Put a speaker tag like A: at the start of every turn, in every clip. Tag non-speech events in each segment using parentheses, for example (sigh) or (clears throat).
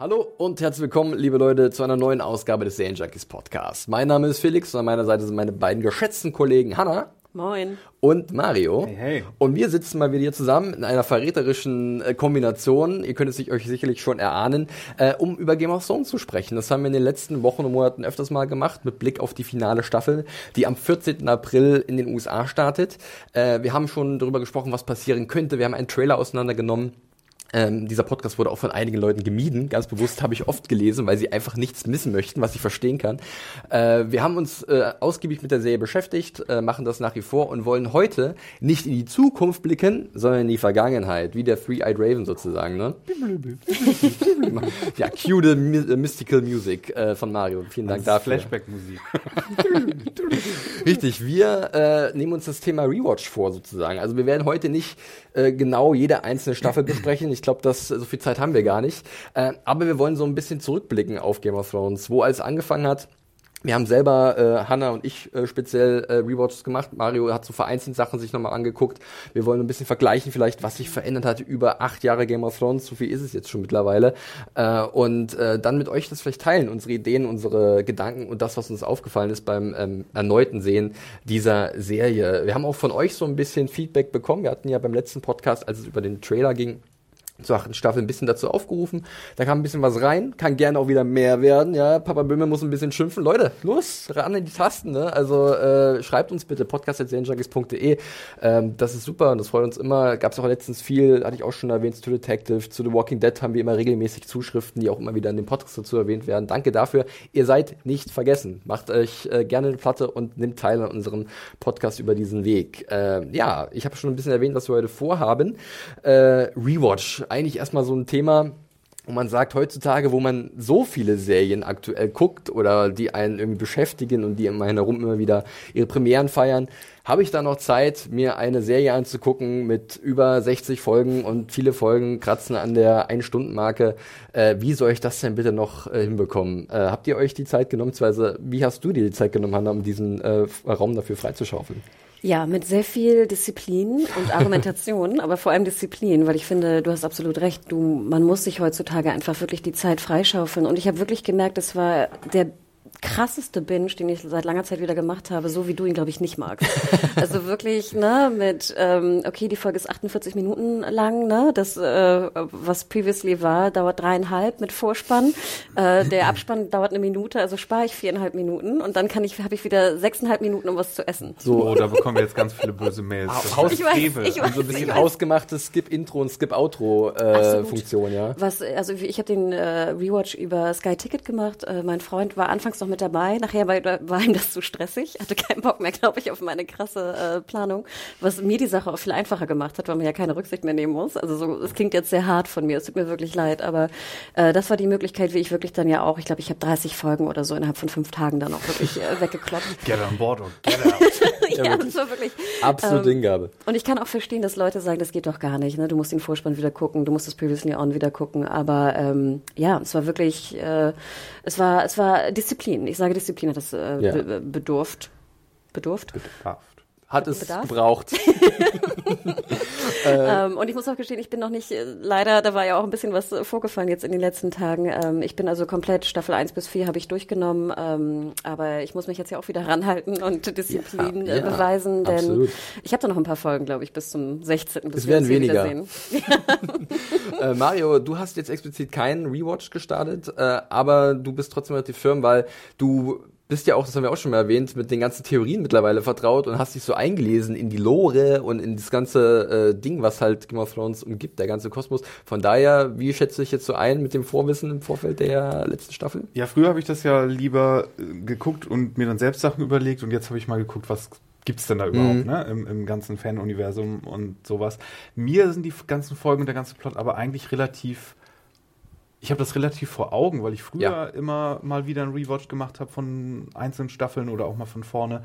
A: Hallo und herzlich willkommen, liebe Leute, zu einer neuen Ausgabe des Serien Junkies Podcast. Mein Name ist Felix und an meiner Seite sind meine beiden geschätzten Kollegen Hanna.
B: Moin.
A: Und Mario.
C: Hey, hey.
A: Und wir sitzen mal wieder hier zusammen in einer verräterischen äh, Kombination. Ihr könnt es sich euch sicherlich schon erahnen, äh, um über Game of Thrones zu sprechen. Das haben wir in den letzten Wochen und Monaten öfters mal gemacht, mit Blick auf die finale Staffel, die am 14. April in den USA startet. Äh, wir haben schon darüber gesprochen, was passieren könnte. Wir haben einen Trailer auseinandergenommen. Ähm, dieser Podcast wurde auch von einigen Leuten gemieden, ganz bewusst habe ich oft gelesen, weil sie einfach nichts missen möchten, was ich verstehen kann. Äh, wir haben uns äh, ausgiebig mit der Serie beschäftigt, äh, machen das nach wie vor und wollen heute nicht in die Zukunft blicken, sondern in die Vergangenheit, wie der Three-Eyed Raven sozusagen. Ne? ja, cue the my Mystical Music äh, von Mario. Vielen Dank dafür.
C: Flashback-Musik. (laughs)
A: Richtig, wir äh, nehmen uns das Thema Rewatch vor sozusagen. Also wir werden heute nicht äh, genau jede einzelne Staffel besprechen. Ich glaube, dass so viel Zeit haben wir gar nicht. Äh, aber wir wollen so ein bisschen zurückblicken auf Game of Thrones, wo alles angefangen hat. Wir haben selber, äh, Hanna und ich, äh, speziell äh, Rewatches gemacht. Mario hat so vereinzelt Sachen sich nochmal angeguckt. Wir wollen ein bisschen vergleichen, vielleicht, was sich verändert hat über acht Jahre Game of Thrones. So viel ist es jetzt schon mittlerweile. Äh, und äh, dann mit euch das vielleicht teilen, unsere Ideen, unsere Gedanken und das, was uns aufgefallen ist beim ähm, erneuten Sehen dieser Serie. Wir haben auch von euch so ein bisschen Feedback bekommen. Wir hatten ja beim letzten Podcast, als es über den Trailer ging, zur achten Staffel ein bisschen dazu aufgerufen. Da kam ein bisschen was rein, kann gerne auch wieder mehr werden. Ja, Papa Böhme muss ein bisschen schimpfen. Leute, los, ran in die Tasten. Ne? Also äh, schreibt uns bitte podcast.serienjunkies.de. Ähm, das ist super und das freut uns immer. Gab es auch letztens viel, hatte ich auch schon erwähnt, zu Detective, zu The Walking Dead haben wir immer regelmäßig Zuschriften, die auch immer wieder in dem Podcast dazu erwähnt werden. Danke dafür. Ihr seid nicht vergessen. Macht euch äh, gerne eine Platte und nimmt teil an unserem Podcast über diesen Weg. Äh, ja, ich habe schon ein bisschen erwähnt, was wir heute vorhaben. Äh, Eigentlich erstmal so ein Thema, wo man sagt, heutzutage, wo man so viele Serien aktuell guckt oder die einen irgendwie beschäftigen und die immer herum immer wieder ihre Premieren feiern, habe ich da noch Zeit, mir eine Serie anzugucken mit über 60 Folgen und viele Folgen kratzen an der Ein-Stunden-Marke. Äh, wie soll ich das denn bitte noch äh, hinbekommen? Äh, habt ihr euch die Zeit genommen, beziehungsweise wie hast du dir die Zeit genommen, Hannah, um diesen äh, Raum dafür freizuschaufeln?
B: Ja, mit sehr viel Disziplin und (laughs) Argumentation, aber vor allem Disziplin, weil ich finde, du hast absolut recht, du, man muss sich heutzutage einfach wirklich die Zeit freischaufeln. Und ich habe wirklich gemerkt, es war der krasseste Binge, den ich seit langer Zeit wieder gemacht habe, so wie du ihn, glaube ich, nicht magst. (laughs) also wirklich, ne, mit, ähm, okay, die Folge ist 48 Minuten lang, ne, das, äh, was previously war, dauert dreieinhalb mit Vorspann. Äh, der Abspann dauert eine Minute, also spare ich viereinhalb Minuten und dann kann ich, habe ich wieder sechseinhalb Minuten, um was zu essen.
C: So, oh, da bekommen wir jetzt ganz viele böse Mails. Das
A: Haus
C: ist
B: Ich weiß, ich weiß.
A: so ein bisschen hausgemachte Skip-Intro und Skip-Outro-Funktion,
B: Absolut.
A: ja.
B: Was, also ich habe den äh, Rewatch über Sky Ticket gemacht. Äh, mein Freund war anfangs noch mit dabei, nachher war, war ihm das zu stressig, hatte keinen Bock mehr, glaube ich, auf meine krasse äh, Planung, was mir die Sache auch viel einfacher gemacht hat, weil man ja keine Rücksicht mehr nehmen muss. Also so, es klingt jetzt sehr hart von mir, es tut mir wirklich leid, aber äh, das war die Möglichkeit, wie ich wirklich dann ja auch, ich glaube, ich habe 30 Folgen oder so innerhalb von fünf Tagen dann auch wirklich äh, weggekloppt. (laughs)
C: Get on board or get (laughs) out.
B: ja, das war wirklich
A: Absolute
B: ähm,
A: Hingabe.
B: Und ich kann auch verstehen, dass Leute sagen, das geht doch gar nicht. Ne? Du musst den Vorspann wieder gucken, du musst das Previously On wieder gucken. Aber ähm, ja, es war wirklich, äh, es war, es war Disziplin. Ich sage Disziplin hat das äh,
A: Ja.
B: be bedurft. Bedurft?
C: Bedarf.
A: Hat es
B: Bedarf?
A: gebraucht. (laughs)
B: Ähm, und ich muss auch gestehen, ich bin noch nicht, äh, leider, da war ja auch ein bisschen was äh, vorgefallen jetzt in den letzten Tagen. Ähm, ich bin also komplett Staffel 1 bis 4 habe ich durchgenommen, ähm, aber ich muss mich jetzt ja auch wieder ranhalten (laughs) und Disziplin
A: Ja,
B: äh,
A: ja,
B: beweisen, denn
A: absolut.
B: ich habe da noch ein paar Folgen, glaube ich, bis zum 16. bis
A: Es werden weniger. (laughs) äh, Mario, du hast jetzt explizit keinen Rewatch gestartet, äh, aber du bist trotzdem relativ firm, weil du bist ja auch, das haben wir auch schon mal erwähnt, mit den ganzen Theorien mittlerweile vertraut und hast dich so eingelesen in die Lore und in das ganze äh, Ding, was halt Game of Thrones umgibt, der ganze Kosmos. Von daher, wie schätze ich jetzt so ein mit dem Vorwissen im Vorfeld der letzten Staffel?
C: Ja, früher habe ich das ja lieber äh, geguckt und mir dann selbst Sachen überlegt und jetzt habe ich mal geguckt, was gibt's denn da überhaupt,
A: Mhm.
C: ne? Im, im ganzen Fan-Universum und sowas. Mir sind die ganzen Folgen und der ganze Plot aber eigentlich relativ. Ich habe das relativ vor Augen, weil ich früher
A: Ja.
C: immer mal wieder einen Rewatch gemacht habe von einzelnen Staffeln oder auch mal von vorne.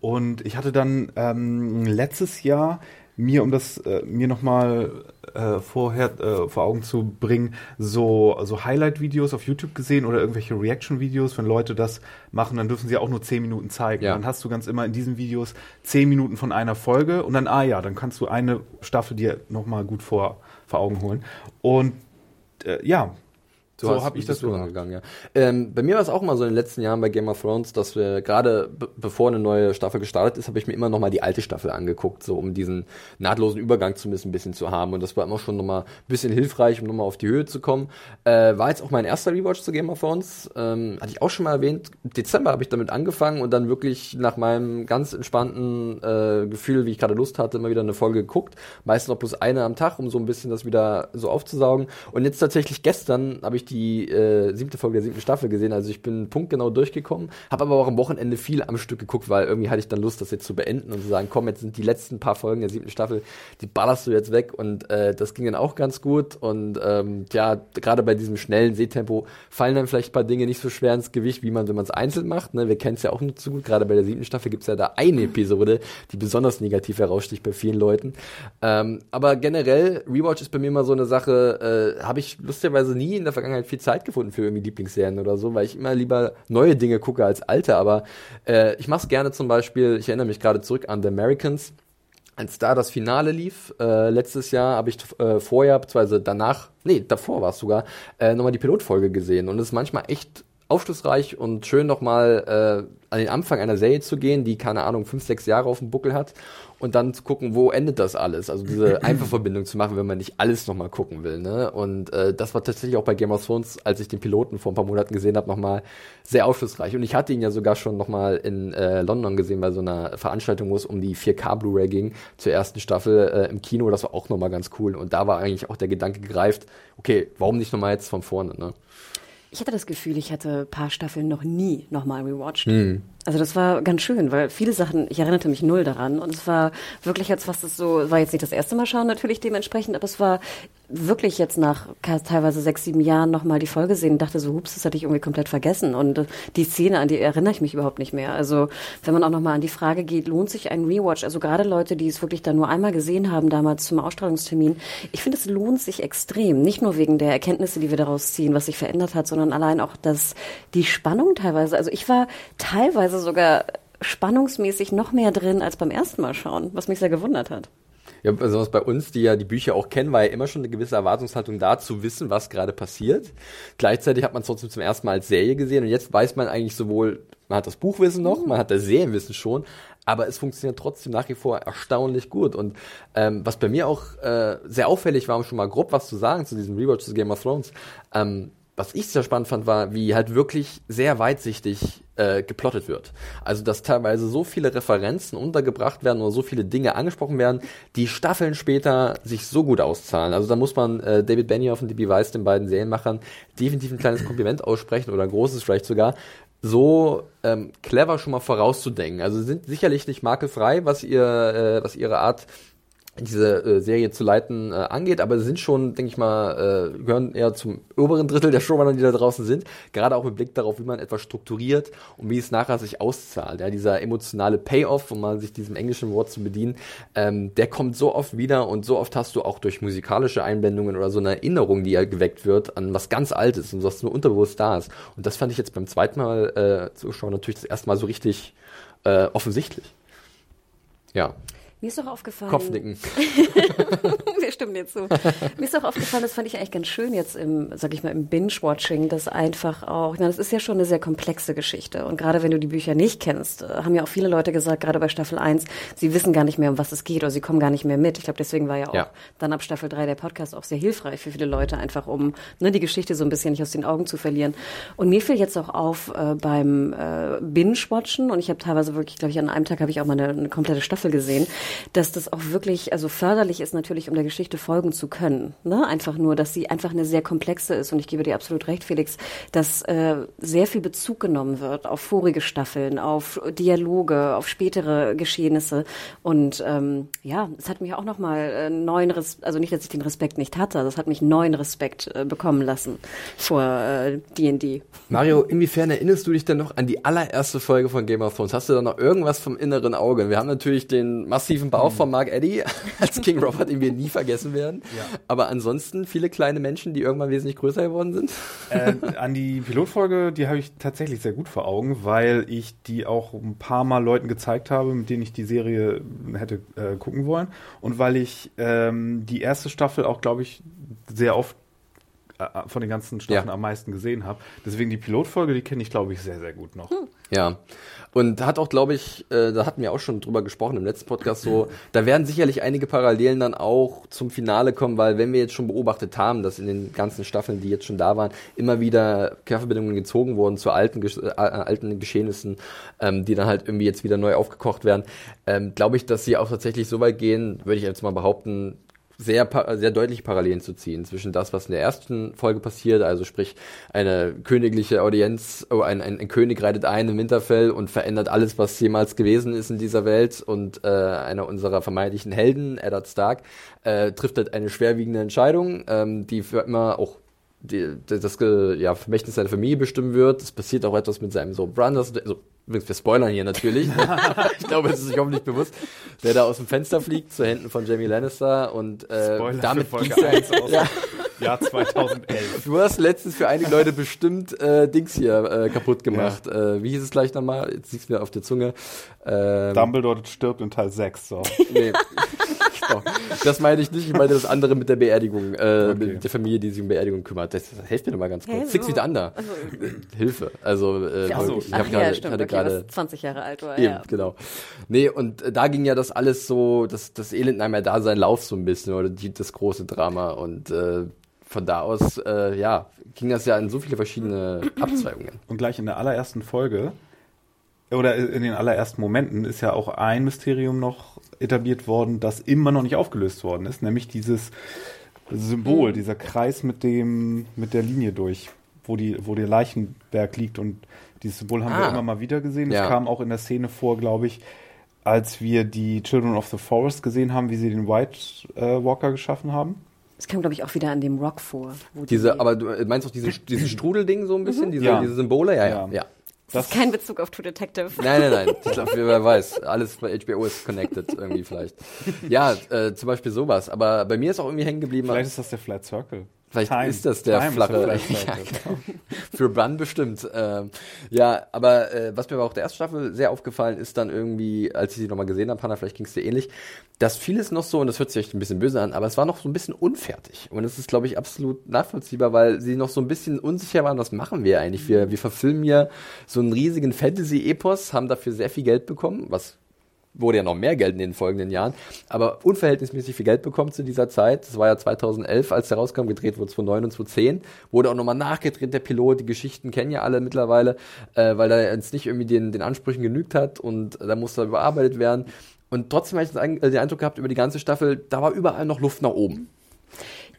C: Und ich hatte dann ähm, letztes Jahr mir, um das äh, mir nochmal äh, vorher äh, vor Augen zu bringen, so, so Highlight-Videos auf YouTube gesehen oder irgendwelche Reaction-Videos, wenn Leute das machen, dann dürfen sie auch nur 10 Minuten zeigen.
A: Ja.
C: Dann hast du ganz immer in diesen Videos 10 Minuten von einer Folge und dann, ah ja, dann kannst du eine Staffel dir nochmal gut vor, vor Augen holen. Und äh, ja, so, habe ich das gemacht.
A: angegangen, ja. Ähm, bei mir war es auch mal so in den letzten Jahren bei Game of Thrones, dass wir gerade be bevor eine neue Staffel gestartet ist, habe ich mir immer noch mal die alte Staffel angeguckt, so um diesen nahtlosen Übergang zumindest ein bisschen zu haben. Und das war immer schon noch mal ein bisschen hilfreich, um noch mal auf die Höhe zu kommen. Äh, war jetzt auch mein erster Rewatch zu Game of Thrones. Ähm, hatte ich auch schon mal erwähnt. Im Dezember habe ich damit angefangen und dann wirklich nach meinem ganz entspannten äh, Gefühl, wie ich gerade Lust hatte, immer wieder eine Folge geguckt. Meistens noch bloß eine am Tag, um so ein bisschen das wieder so aufzusaugen. Und jetzt tatsächlich gestern habe ich die äh, siebte Folge der siebten Staffel gesehen. Also ich bin punktgenau durchgekommen, habe aber auch am Wochenende viel am Stück geguckt, weil irgendwie hatte ich dann Lust, das jetzt zu beenden und zu sagen, komm, jetzt sind die letzten paar Folgen der siebten Staffel, die ballerst du jetzt weg. Und äh, das ging dann auch ganz gut. Und ähm, ja, gerade bei diesem schnellen Sehtempo fallen dann vielleicht ein paar Dinge nicht so schwer ins Gewicht, wie man, wenn man es einzeln macht. Ne? Wir kennen es ja auch nicht so gut. Gerade bei der siebten Staffel gibt es ja da eine Episode, die besonders negativ heraussticht bei vielen Leuten. Ähm, aber generell, Rewatch ist bei mir immer so eine Sache, äh, habe ich lustigerweise nie in der Vergangenheit viel Zeit gefunden für irgendwie Lieblingsserien oder so, weil ich immer lieber neue Dinge gucke als alte. Aber äh, ich mache es gerne zum Beispiel, ich erinnere mich gerade zurück an The Americans, als da das Finale lief, äh, letztes Jahr habe ich äh, vorher, beziehungsweise danach, nee, davor war es sogar, äh, nochmal die Pilotfolge gesehen. Und es ist manchmal echt aufschlussreich und schön nochmal äh, an den Anfang einer Serie zu gehen, die, keine Ahnung, fünf, sechs Jahre auf dem Buckel hat und dann zu gucken, wo endet das alles. Also diese (laughs) Einfachverbindung zu machen, wenn man nicht alles nochmal gucken will. Ne? Und äh, das war tatsächlich auch bei Game of Thrones, als ich den Piloten vor ein paar Monaten gesehen habe, nochmal sehr aufschlussreich. Und ich hatte ihn ja sogar schon nochmal in äh, London gesehen bei so einer Veranstaltung, wo es um die 4K Blu-ray ging zur ersten Staffel äh, im Kino. Das war auch nochmal ganz cool. Und da war eigentlich auch der Gedanke gereift, okay, warum nicht nochmal jetzt von vorne? Ne?
B: Ich hatte das Gefühl, ich hätte ein paar Staffeln noch nie nochmal rewatcht. Also das war ganz schön, weil viele Sachen, ich erinnerte mich null daran und es war wirklich jetzt was das so, war jetzt nicht das erste Mal schauen natürlich dementsprechend, aber es war wirklich jetzt nach teilweise sechs, sieben Jahren nochmal die Folge sehen und dachte so, hups, das hatte ich irgendwie komplett vergessen und äh, die Szene, an die erinnere ich mich überhaupt nicht mehr. Also wenn man auch nochmal an die Frage geht, lohnt sich ein Rewatch? Also gerade Leute, die es wirklich dann nur einmal gesehen haben, damals zum Ausstrahlungstermin, ich finde, es lohnt sich extrem. Nicht nur wegen der Erkenntnisse, die wir daraus ziehen, was sich verändert hat, sondern allein auch das, die Spannung teilweise. Also ich war teilweise sogar spannungsmäßig noch mehr drin als beim ersten Mal schauen, was mich sehr gewundert hat.
A: Ja, besonders bei uns, die ja die Bücher auch kennen, war ja immer schon eine gewisse Erwartungshaltung da, zu wissen, was gerade passiert. Gleichzeitig hat man es trotzdem zum ersten Mal als Serie gesehen und jetzt weiß man eigentlich sowohl, man hat das Buchwissen noch, man hat das Serienwissen schon, aber es funktioniert trotzdem nach wie vor erstaunlich gut. Und ähm, was bei mir auch äh, sehr auffällig war, um schon mal grob was zu sagen zu diesem Rewatch zu Game of Thrones, ähm, was ich sehr spannend fand, war, wie halt wirklich sehr weitsichtig äh, geplottet wird. Also, dass teilweise so viele Referenzen untergebracht werden oder so viele Dinge angesprochen werden, die Staffeln später sich so gut auszahlen. Also, da muss man äh, David Benioff und DB Weiss, den beiden Serienmachern, definitiv ein kleines Kompliment aussprechen oder ein großes vielleicht sogar, so ähm, clever schon mal vorauszudenken. Also sie sind sicherlich nicht makelfrei, was ihr, äh, was ihre Art diese äh, Serie zu leiten äh, angeht, aber sie sind schon, denke ich mal, äh, gehören eher zum oberen Drittel der Showrunner, die da draußen sind. Gerade auch mit Blick darauf, wie man etwas strukturiert und wie es nachher sich auszahlt. Ja, dieser emotionale Payoff, um mal sich diesem englischen Wort zu bedienen, ähm, der kommt so oft wieder und so oft hast du auch durch musikalische Einblendungen oder so eine Erinnerung, die ja geweckt wird an was ganz Altes und was nur unterbewusst da ist. Und das fand ich jetzt beim zweiten Mal äh, zuschauen natürlich das erste Mal so richtig äh, offensichtlich. Ja.
B: Mir ist doch aufgefallen.
A: Kopfnicken. (laughs)
B: Wir stimmen jetzt so. Mir ist auch aufgefallen, das fand ich eigentlich ganz schön jetzt im, sag ich mal, im Binge-Watching, dass einfach auch, ich meine, das ist ja schon eine sehr komplexe Geschichte. Und gerade wenn du die Bücher nicht kennst, äh, haben ja auch viele Leute gesagt, gerade bei Staffel 1, sie wissen gar nicht mehr, um was es geht oder sie kommen gar nicht mehr mit. Ich glaube, deswegen war ja auch
A: Ja.
B: dann ab Staffel 3 der Podcast auch sehr hilfreich für viele Leute, einfach um ne, die Geschichte so ein bisschen nicht aus den Augen zu verlieren. Und mir fiel jetzt auch auf äh, beim äh, Binge-Watchen, und ich habe teilweise wirklich, glaube ich, an einem Tag habe ich auch mal eine, eine komplette Staffel gesehen, dass das auch wirklich, also förderlich ist natürlich, um der Geschichte folgen zu können. Ne? Einfach nur, dass sie einfach eine sehr komplexe ist. Und ich gebe dir absolut recht, Felix, dass äh, sehr viel Bezug genommen wird auf vorige Staffeln, auf Dialoge, auf spätere Geschehnisse. Und ähm, ja, es hat mich auch nochmal äh, neuen Respekt, also nicht, dass ich den Respekt nicht hatte, das hat mich neuen Respekt äh, bekommen lassen vor äh, D&D.
A: Mario, inwiefern erinnerst du dich denn noch an die allererste Folge von Game of Thrones? Hast du da noch irgendwas vom inneren Auge? Wir haben natürlich den massiven Bauch von Mark Eddy als King Robert, den wir nie vergessen werden. Aber ansonsten viele kleine Menschen, die irgendwann wesentlich größer geworden sind. (laughs)
C: äh, an die Pilotfolge, die habe ich tatsächlich sehr gut vor Augen, weil ich die auch ein paar Mal Leuten gezeigt habe, mit denen ich die Serie hätte äh, gucken wollen. Und weil ich ähm, die erste Staffel auch, glaube ich, sehr oft äh, von den ganzen Staffeln
A: Ja.
C: am meisten gesehen habe. Deswegen die Pilotfolge, die kenne ich, glaube ich, sehr, sehr gut noch.
A: Ja. Und hat auch, glaube ich, äh, da hatten wir auch schon drüber gesprochen im letzten Podcast so, da werden sicherlich einige Parallelen dann auch zum Finale kommen, weil wenn wir jetzt schon beobachtet haben, dass in den ganzen Staffeln, die jetzt schon da waren, immer wieder Querverbindungen gezogen wurden zu alten, Gesch äh, alten Geschehnissen, ähm, die dann halt irgendwie jetzt wieder neu aufgekocht werden, ähm, glaube ich, dass sie auch tatsächlich so weit gehen, würde ich jetzt mal behaupten, sehr, sehr deutliche Parallelen zu ziehen zwischen das, was in der ersten Folge passiert, also sprich eine königliche Audienz, oh, ein, ein, ein König reitet ein im Winterfell und verändert alles, was jemals gewesen ist in dieser Welt und äh, einer unserer vermeintlichen Helden, Eddard Stark, äh, trifft halt eine schwerwiegende Entscheidung, ähm, die für immer auch die, das äh, ja, Vermächtnis seiner Familie bestimmen wird. Es passiert auch etwas mit seinem so Brothers, also übrigens wir spoilern hier natürlich. (laughs) ich glaube, es ist sich hoffentlich bewusst, der da aus dem Fenster fliegt zu Händen von Jamie Lannister und äh,
C: Spoiler
A: damit
C: für Folge
A: ging's ja-
C: 1 aus
A: ja,
C: Jahr 2011.
A: Du hast letztens für einige Leute bestimmt äh, Dings hier äh, kaputt gemacht. Äh, wie hieß es gleich nochmal? Jetzt liegt's mir auf der Zunge. Ähm,
C: Dumbledore stirbt in Teil 6. So.
A: Nee. Genau. Das meine ich nicht, ich meine das andere mit der Beerdigung, äh,
C: Okay.
A: mit der Familie, die sich um Beerdigung kümmert. Das, das hilft mir doch mal ganz kurz. Six
B: so?
A: Feet Under. Hilfe. Also, äh,
B: Ach so,
A: ich habe
B: ja,
A: gerade,
B: stimmt,
A: hatte
B: okay,
A: gerade
B: was 20 Jahre alt war.
A: Eben,
B: Ja.
A: genau. Nee, und äh, da ging ja das alles so, das, das Elend nahm ja da seinen Lauf so ein bisschen, oder die, das große Drama. Und äh, von da aus, äh, ja, ging das ja in so viele verschiedene (clears throat) Abzweigungen.
C: Und gleich in der allerersten Folge oder in den allerersten Momenten ist ja auch ein Mysterium noch etabliert worden, das immer noch nicht aufgelöst worden ist, nämlich dieses Symbol, dieser Kreis mit dem mit der Linie durch, wo die wo der Leichenberg liegt und dieses Symbol haben wir
A: Ah.
C: immer mal wieder gesehen. Es
A: Ja.
C: kam auch in der Szene vor, glaube ich, als wir die Children of the Forest gesehen haben, wie sie den White äh, Walker geschaffen haben.
B: Das kam, glaube ich, auch wieder an dem Rock vor. Wo
A: Diese,
B: die,
A: aber du äh, meinst auch dieses, dieses Strudelding so ein bisschen, diese,
C: Ja.
A: diese Symbole? Ja, ja,
C: Ja.
B: Das ist kein Bezug auf True Detective.
A: Nein, nein, nein. (laughs) Ich glaub, wer weiß. Alles bei HBO ist connected irgendwie vielleicht. Ja, äh, zum Beispiel sowas. Aber bei mir ist auch irgendwie hängen geblieben.
C: Vielleicht ist das der Flat Circle.
A: Vielleicht
C: Time.
A: ist das der
C: Time
A: flache. (laughs) ja,
C: Circle.
A: genau. (laughs) Für Bun bestimmt. Ähm, ja, aber äh, was mir aber auch der ersten Staffel sehr aufgefallen ist, dann irgendwie, als ich sie nochmal gesehen habe, Hannah, vielleicht ging es dir ähnlich, dass vieles noch so, und das hört sich echt ein bisschen böse an, aber es war noch so ein bisschen unfertig. Und es ist, glaube ich, absolut nachvollziehbar, weil sie noch so ein bisschen unsicher waren, was machen wir eigentlich? Wir, wir verfilmen ja so einen riesigen Fantasy-Epos, haben dafür sehr viel Geld bekommen, was wurde ja noch mehr Geld in den folgenden Jahren, aber unverhältnismäßig viel Geld bekommen zu dieser Zeit. Das war ja 2011, als der rauskam, gedreht wurde 2009 und 2010. Wurde auch nochmal nachgedreht, der Pilot. Die Geschichten kennen ja alle mittlerweile, äh, weil er jetzt nicht irgendwie den, den Ansprüchen genügt hat und da musste er überarbeitet werden. Und trotzdem habe ich äh, den Eindruck gehabt, über die ganze Staffel, da war überall noch Luft nach oben.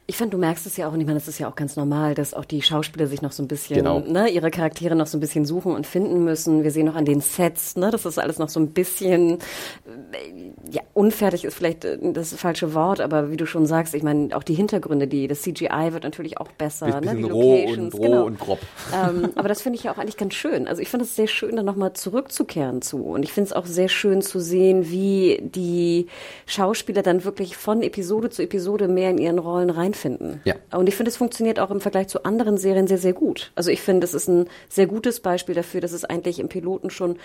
B: Ich fand, du merkst es ja auch, und ich meine, das ist ja auch ganz normal, dass auch die Schauspieler sich noch so ein bisschen,
A: Genau.
B: ne, ihre Charaktere noch so ein bisschen suchen und finden müssen. Wir sehen noch an den Sets, ne, das ist alles noch so ein bisschen, äh, ja, unfertig ist vielleicht äh, das falsche Wort, aber wie du schon sagst, ich meine, auch die Hintergründe, die, das CGI wird natürlich auch besser, ne,
A: Bisschen
B: die
A: roh
B: Locations,
A: und roh
B: genau.
A: und grob.
B: ähm, aber das finde ich ja auch eigentlich ganz schön. Also ich finde es sehr schön, dann nochmal zurückzukehren zu. Und ich finde es auch sehr schön zu sehen, wie die Schauspieler dann wirklich von Episode zu Episode mehr in ihren Rollen reinfinden.
A: Ja.
B: Und ich finde, es funktioniert auch im Vergleich zu anderen Serien sehr, sehr gut. Also ich finde, es ist ein sehr gutes Beispiel dafür, dass es eigentlich im Piloten schon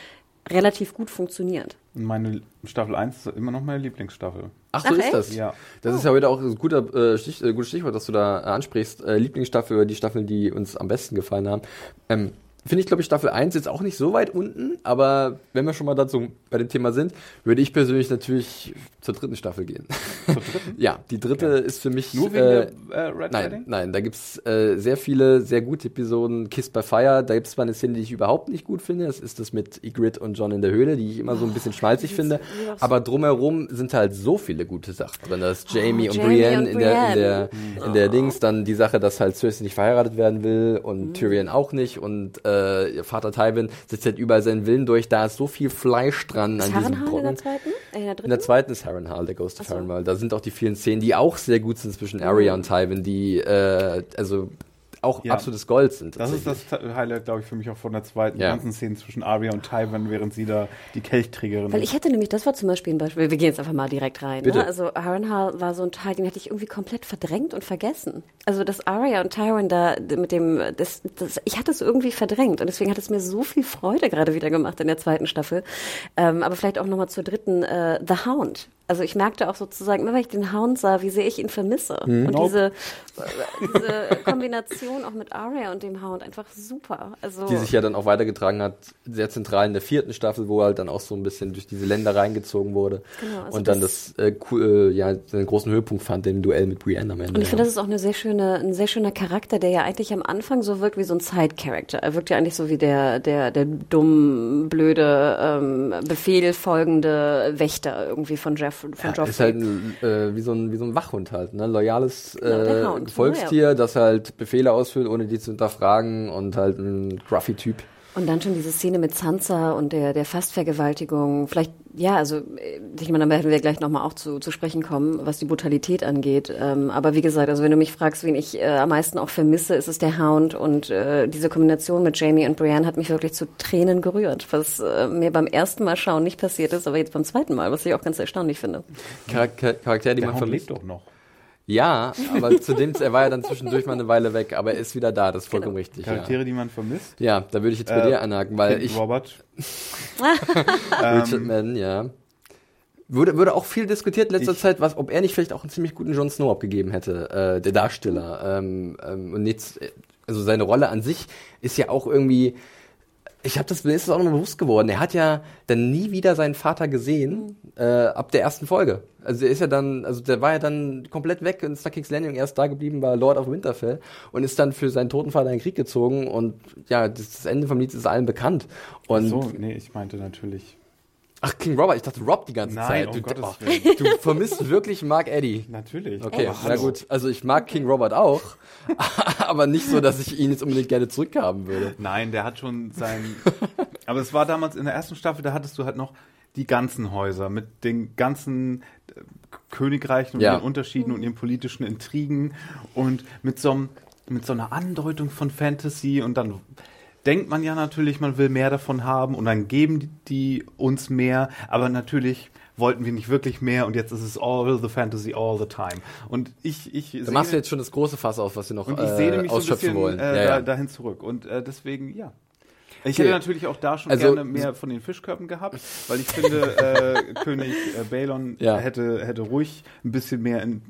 B: relativ gut funktioniert.
C: Meine Staffel 1 ist immer noch meine Lieblingsstaffel.
A: Ach, so
B: Ach,
A: ist
B: echt?
A: das.
C: Ja.
A: Das ist ja heute auch ein guter, äh, Stich, äh, gutes Stichwort, dass du da ansprichst. Äh, Lieblingsstaffel oder die Staffeln, die uns am besten gefallen haben. Ähm, Finde ich, glaube ich, Staffel 1 jetzt auch nicht so weit unten, aber wenn wir schon mal dazu bei dem Thema sind, würde ich persönlich natürlich zur dritten Staffel gehen.
C: Zur dritten? (laughs)
A: ja, die dritte ist für mich.
C: Nur wegen
A: äh,
C: der äh, Red
A: Nein,
C: Wedding?
A: nein, da gibt's äh, sehr viele sehr gute Episoden. Kiss by Fire, da gibt's zwar eine Szene, die ich überhaupt nicht gut finde. Das ist das mit Ygritte und John in der Höhle, die ich immer so ein bisschen schmalzig finde. Aber drumherum sind halt so viele gute Sachen drin. Da ist Jamie und
B: Oh, Jamie
A: Brienne
B: und
A: in der, in der,
B: Brienne.
A: in der Dings. Dann die Sache, dass halt Cersei nicht verheiratet werden will und Tyrion auch nicht. Und äh, Vater Tywin setzt halt überall seinen Willen durch. Da ist so viel Fleisch dran
B: Ist
A: an diesem
B: Harrenhal in
A: Brocken.
B: der zweiten? Äh, in der?
A: In der zweiten ist Harrenhal, der Ghost of
B: so.
A: Harrenhal. Da sind auch die vielen Szenen, die auch sehr gut sind zwischen Arya und Tywin, die äh, also auch
C: Ja.
A: absolutes Gold sind.
C: Das ist das Highlight, glaube ich, für mich auch von der zweiten
A: Ja.
C: ganzen Szene zwischen Arya und Tywin, während sie da die Kelchträgerin
B: Weil ich hätte nämlich, das war zum Beispiel ein Beispiel, wir gehen jetzt einfach mal direkt rein.
A: Bitte.
B: Ne? Also Harrenhal war so ein Teil, den hätte ich irgendwie komplett verdrängt und vergessen. Also dass Arya und Tywin da mit dem, das, das, ich hatte es irgendwie verdrängt und deswegen hat es mir so viel Freude gerade wieder gemacht in der zweiten Staffel. Ähm, aber vielleicht auch nochmal zur dritten, äh, The Hound. Also ich merkte auch sozusagen, immer wenn ich den Hound sah, wie sehr ich ihn vermisse. Und
C: Nope.
B: diese, diese Kombination auch mit Arya und dem Hound einfach super. Also
A: die sich ja dann auch weitergetragen hat, sehr zentral in der vierten Staffel, wo er halt dann auch so ein bisschen durch diese Länder reingezogen wurde.
B: Genau, also
A: und dann
B: das-
A: das, äh, cool, äh, ja, den großen Höhepunkt fand, den Duell mit Brienne am Ende.
B: Und ich finde,
A: ja.
B: das ist auch eine sehr schöne, ein sehr schöner Charakter, der ja eigentlich am Anfang so wirkt wie so ein Side-Character. Er wirkt ja eigentlich so wie der, der, der dumm, blöde, ähm, Befehl folgende Wächter irgendwie von Jeff, von
A: Ja,
B: Joffrey.
A: ist halt äh, wie, so ein, wie so ein Wachhund halt, ne? Loyales äh, Volkstier, das halt Befehle ausführt, ohne die zu hinterfragen und halt ein gruffy Typ.
B: Und dann schon diese Szene mit Sansa und der, der Fastvergewaltigung. Vielleicht, ja, also, ich meine, da werden wir gleich nochmal auch zu, zu sprechen kommen, was die Brutalität angeht. Ähm, aber wie gesagt, also wenn du mich fragst, wen ich äh, am meisten auch vermisse, ist es der Hound. Und äh, diese Kombination mit Jamie und Brienne hat mich wirklich zu Tränen gerührt, was äh, mir beim ersten Mal schauen nicht passiert ist, aber jetzt beim zweiten Mal, was ich auch ganz erstaunlich finde.
A: Charakter, Charakter die
C: Der
A: man
C: Hound
A: vermisst.
C: lebt doch noch.
A: Ja, aber (laughs) zudem, er war ja dann zwischendurch mal eine Weile weg, aber er ist wieder da, das ist vollkommen richtig. Ja.
C: Charaktere, die man vermisst.
A: ja, da würde ich jetzt bei
C: Äh,
A: dir anhaken, weil ich,
C: Robert. (laughs) (laughs)
A: Richard Madden, ja. Würde, würde auch viel diskutiert in letzter
C: Ich-
A: Zeit, was, ob er nicht vielleicht auch einen ziemlich guten Jon Snow abgegeben hätte, äh, der Darsteller. Ähm, ähm, und jetzt, äh, also seine Rolle an sich ist ja auch irgendwie, ich habe das, mir ist das auch nochmal bewusst geworden. Er hat ja dann nie wieder seinen Vater gesehen, äh, ab der ersten Folge. Also er ist ja dann, also der war ja dann komplett weg in Star King's Landing, erst da geblieben war Lord of Winterfell und ist dann für seinen toten Vater in den Krieg gezogen und ja, das, das Ende vom Lied ist allen bekannt. Und
C: so, nee, ich meinte natürlich.
A: Ach, King Robert, ich dachte Rob die ganze
C: Nein,
A: Zeit.
C: um
A: du,
C: Gottes
A: oh,
C: Willen.
A: du vermisst wirklich Mark Eddy.
C: Natürlich.
A: Okay,
C: Aber
A: na gut. Also ich mag King Robert auch, (laughs) aber nicht so, dass ich ihn jetzt unbedingt gerne zurückhaben würde.
C: Nein, der hat schon sein. Aber es war damals in der ersten Staffel, da hattest du halt noch die ganzen Häuser mit den ganzen äh, Königreichen und
A: Ja.
C: ihren Unterschieden und ihren politischen Intrigen und mit so, einem, mit so einer Andeutung von Fantasy und dann denkt man ja natürlich, man will mehr davon haben und dann geben die- uns mehr, aber natürlich wollten wir nicht wirklich mehr und jetzt ist es all the fantasy all the time. Und ich, ich
A: Da machst du jetzt schon das große Fass auf, was wir noch
C: und ich
A: äh,
C: mich so
A: ausschöpfen
C: bisschen
A: wollen.
C: äh,
A: ja, ja.
C: dahin zurück. Und äh, deswegen, ja. Ich
A: Okay.
C: hätte natürlich auch da schon
A: Also-
C: gerne mehr von den Fischkörpen gehabt, weil ich finde, äh, (laughs) König äh, Balon
A: Ja.
C: hätte, hätte ruhig ein bisschen mehr in,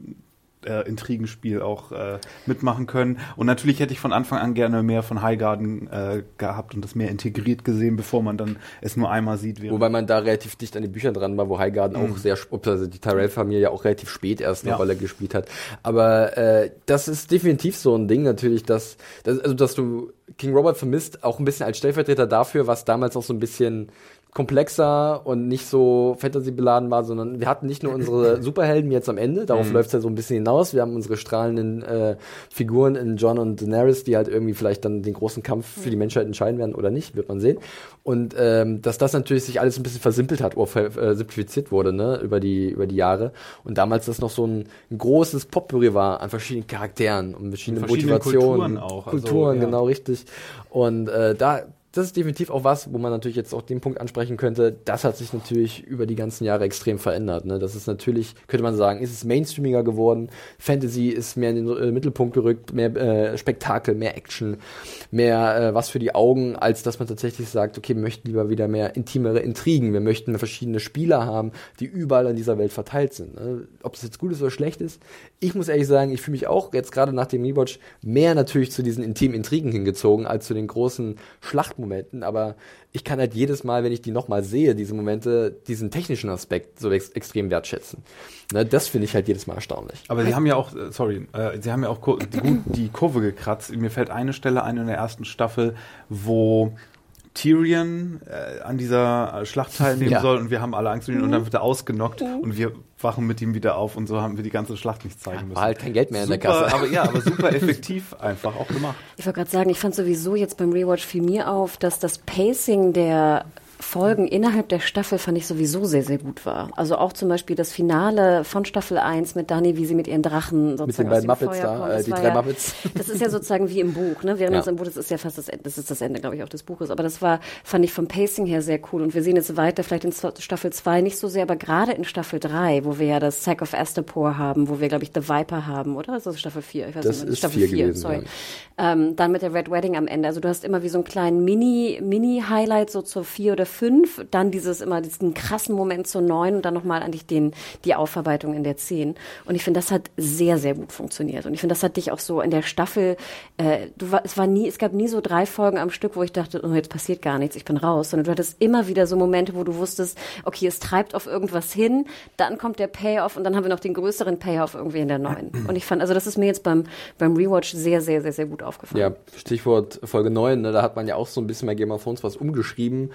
C: äh, Intrigenspiel auch äh, mitmachen können. Und natürlich hätte ich von Anfang an gerne mehr von Highgarden äh, gehabt und das mehr integriert gesehen, bevor man dann es nur einmal sieht.
A: Wobei man da relativ dicht an den Büchern dran war, wo Highgarden auch sehr, also die Tyrell-Familie auch relativ spät erst eine
C: Ja.
A: Rolle gespielt hat. Aber äh, das ist definitiv so ein Ding natürlich, dass, dass, also dass du King Robert vermisst, auch ein bisschen als Stellvertreter dafür, was damals auch so ein bisschen komplexer und nicht so fantasy-beladen war, sondern wir hatten nicht nur unsere (laughs) Superhelden jetzt am Ende, darauf
C: Mhm.
A: läuft's ja so ein bisschen hinaus, wir haben unsere strahlenden äh, Figuren in John und Daenerys, die halt irgendwie vielleicht dann den großen Kampf für die Menschheit entscheiden werden oder nicht, wird man sehen. Und ähm, dass das natürlich sich alles ein bisschen versimpelt hat, oder ver- äh, simplifiziert wurde, ne, über die, über die Jahre. Und damals das noch so ein, ein großes Potpourri war an verschiedenen Charakteren und verschiedenen
C: verschiedenen
A: Motivationen.
C: Kulturen auch, also,
A: Kulturen,
C: ja.
A: genau richtig. Und äh, da das ist definitiv auch was, wo man natürlich jetzt auch den Punkt ansprechen könnte. Das hat sich natürlich über die ganzen Jahre extrem verändert. Ne? Das ist natürlich, könnte man sagen, ist es mainstreamiger geworden. Fantasy ist mehr in den äh, Mittelpunkt gerückt, mehr äh, Spektakel, mehr Action, mehr äh, was für die Augen, als dass man tatsächlich sagt, okay, wir möchten lieber wieder mehr intimere Intrigen. Wir möchten verschiedene Spieler haben, die überall in dieser Welt verteilt sind. Ne? Ob das jetzt gut ist oder schlecht ist. Ich muss ehrlich sagen, ich fühle mich auch jetzt gerade nach dem Rewatch mehr natürlich zu diesen intimen Intrigen hingezogen, als zu den großen Schlachten Momenten, aber ich kann halt jedes Mal, wenn ich die nochmal sehe, diese Momente, diesen technischen Aspekt so ex extrem wertschätzen. Ne, das finde ich halt jedes Mal erstaunlich.
C: Aber sie haben ja auch, äh, sorry, äh, sie haben ja auch gut die Kurve gekratzt. Mir fällt eine Stelle ein in der ersten Staffel, wo Tyrion äh, an dieser Schlacht teilnehmen ja. soll und wir haben alle Angst um ihn und dann wird er ausgenockt mhm. und wir wachen mit ihm wieder auf und so haben wir die ganze Schlacht nicht zeigen müssen.
A: War halt kein Geld mehr
C: super,
A: in der Kasse.
C: Aber ja, aber super (laughs) effektiv einfach auch gemacht.
B: Ich wollte gerade sagen, ich fand sowieso jetzt beim Rewatch fiel mir auf, dass das Pacing der Folgen innerhalb der Staffel fand ich sowieso sehr, sehr gut war. Also auch zum Beispiel das Finale von Staffel 1 mit Dani, wie sie mit ihren Drachen sozusagen
A: mit den beiden Muppets
B: Feuer
A: da, äh, die drei ja, Muppets. (laughs)
B: Das ist ja sozusagen wie im Buch, ne? Während ja. das im Buch, das ist ja fast das Ende, das ist das Ende, glaube ich, auch des Buches. Aber das war, fand ich vom Pacing her sehr cool. Und wir sehen jetzt weiter, vielleicht in Staffel 2 nicht so sehr, aber gerade in Staffel 3, wo wir ja das Sack of Astapor haben, wo wir, glaube ich, The Viper haben, oder? Das ist Staffel 4,
A: ich weiß das nicht.
B: Ist
A: Staffel 4, gewesen,
B: sorry. Ähm, dann mit der Red Wedding am Ende. Also du hast immer wie so einen kleinen Mini, Mini-Highlight so zur 4 oder 5, dann dieses immer diesen krassen Moment zur neun und dann nochmal eigentlich den, die Aufarbeitung in der zehn. Und ich finde, das hat sehr, sehr gut funktioniert. Und ich finde, das hat dich auch so in der Staffel, äh, du war, es war nie, es gab nie so drei Folgen am Stück, wo ich dachte, oh, jetzt passiert gar nichts, ich bin raus, sondern du hattest immer wieder so Momente, wo du wusstest, okay, es treibt auf irgendwas hin, dann kommt der Payoff und dann haben wir noch den größeren Payoff irgendwie in der neuen. (clears throat) Und ich fand, also das ist mir jetzt beim, beim Rewatch sehr, sehr, sehr, sehr gut aufgefallen.
A: Ja, Stichwort Folge 9, ne, da hat man ja auch so ein bisschen bei Game of Thrones was umgeschrieben.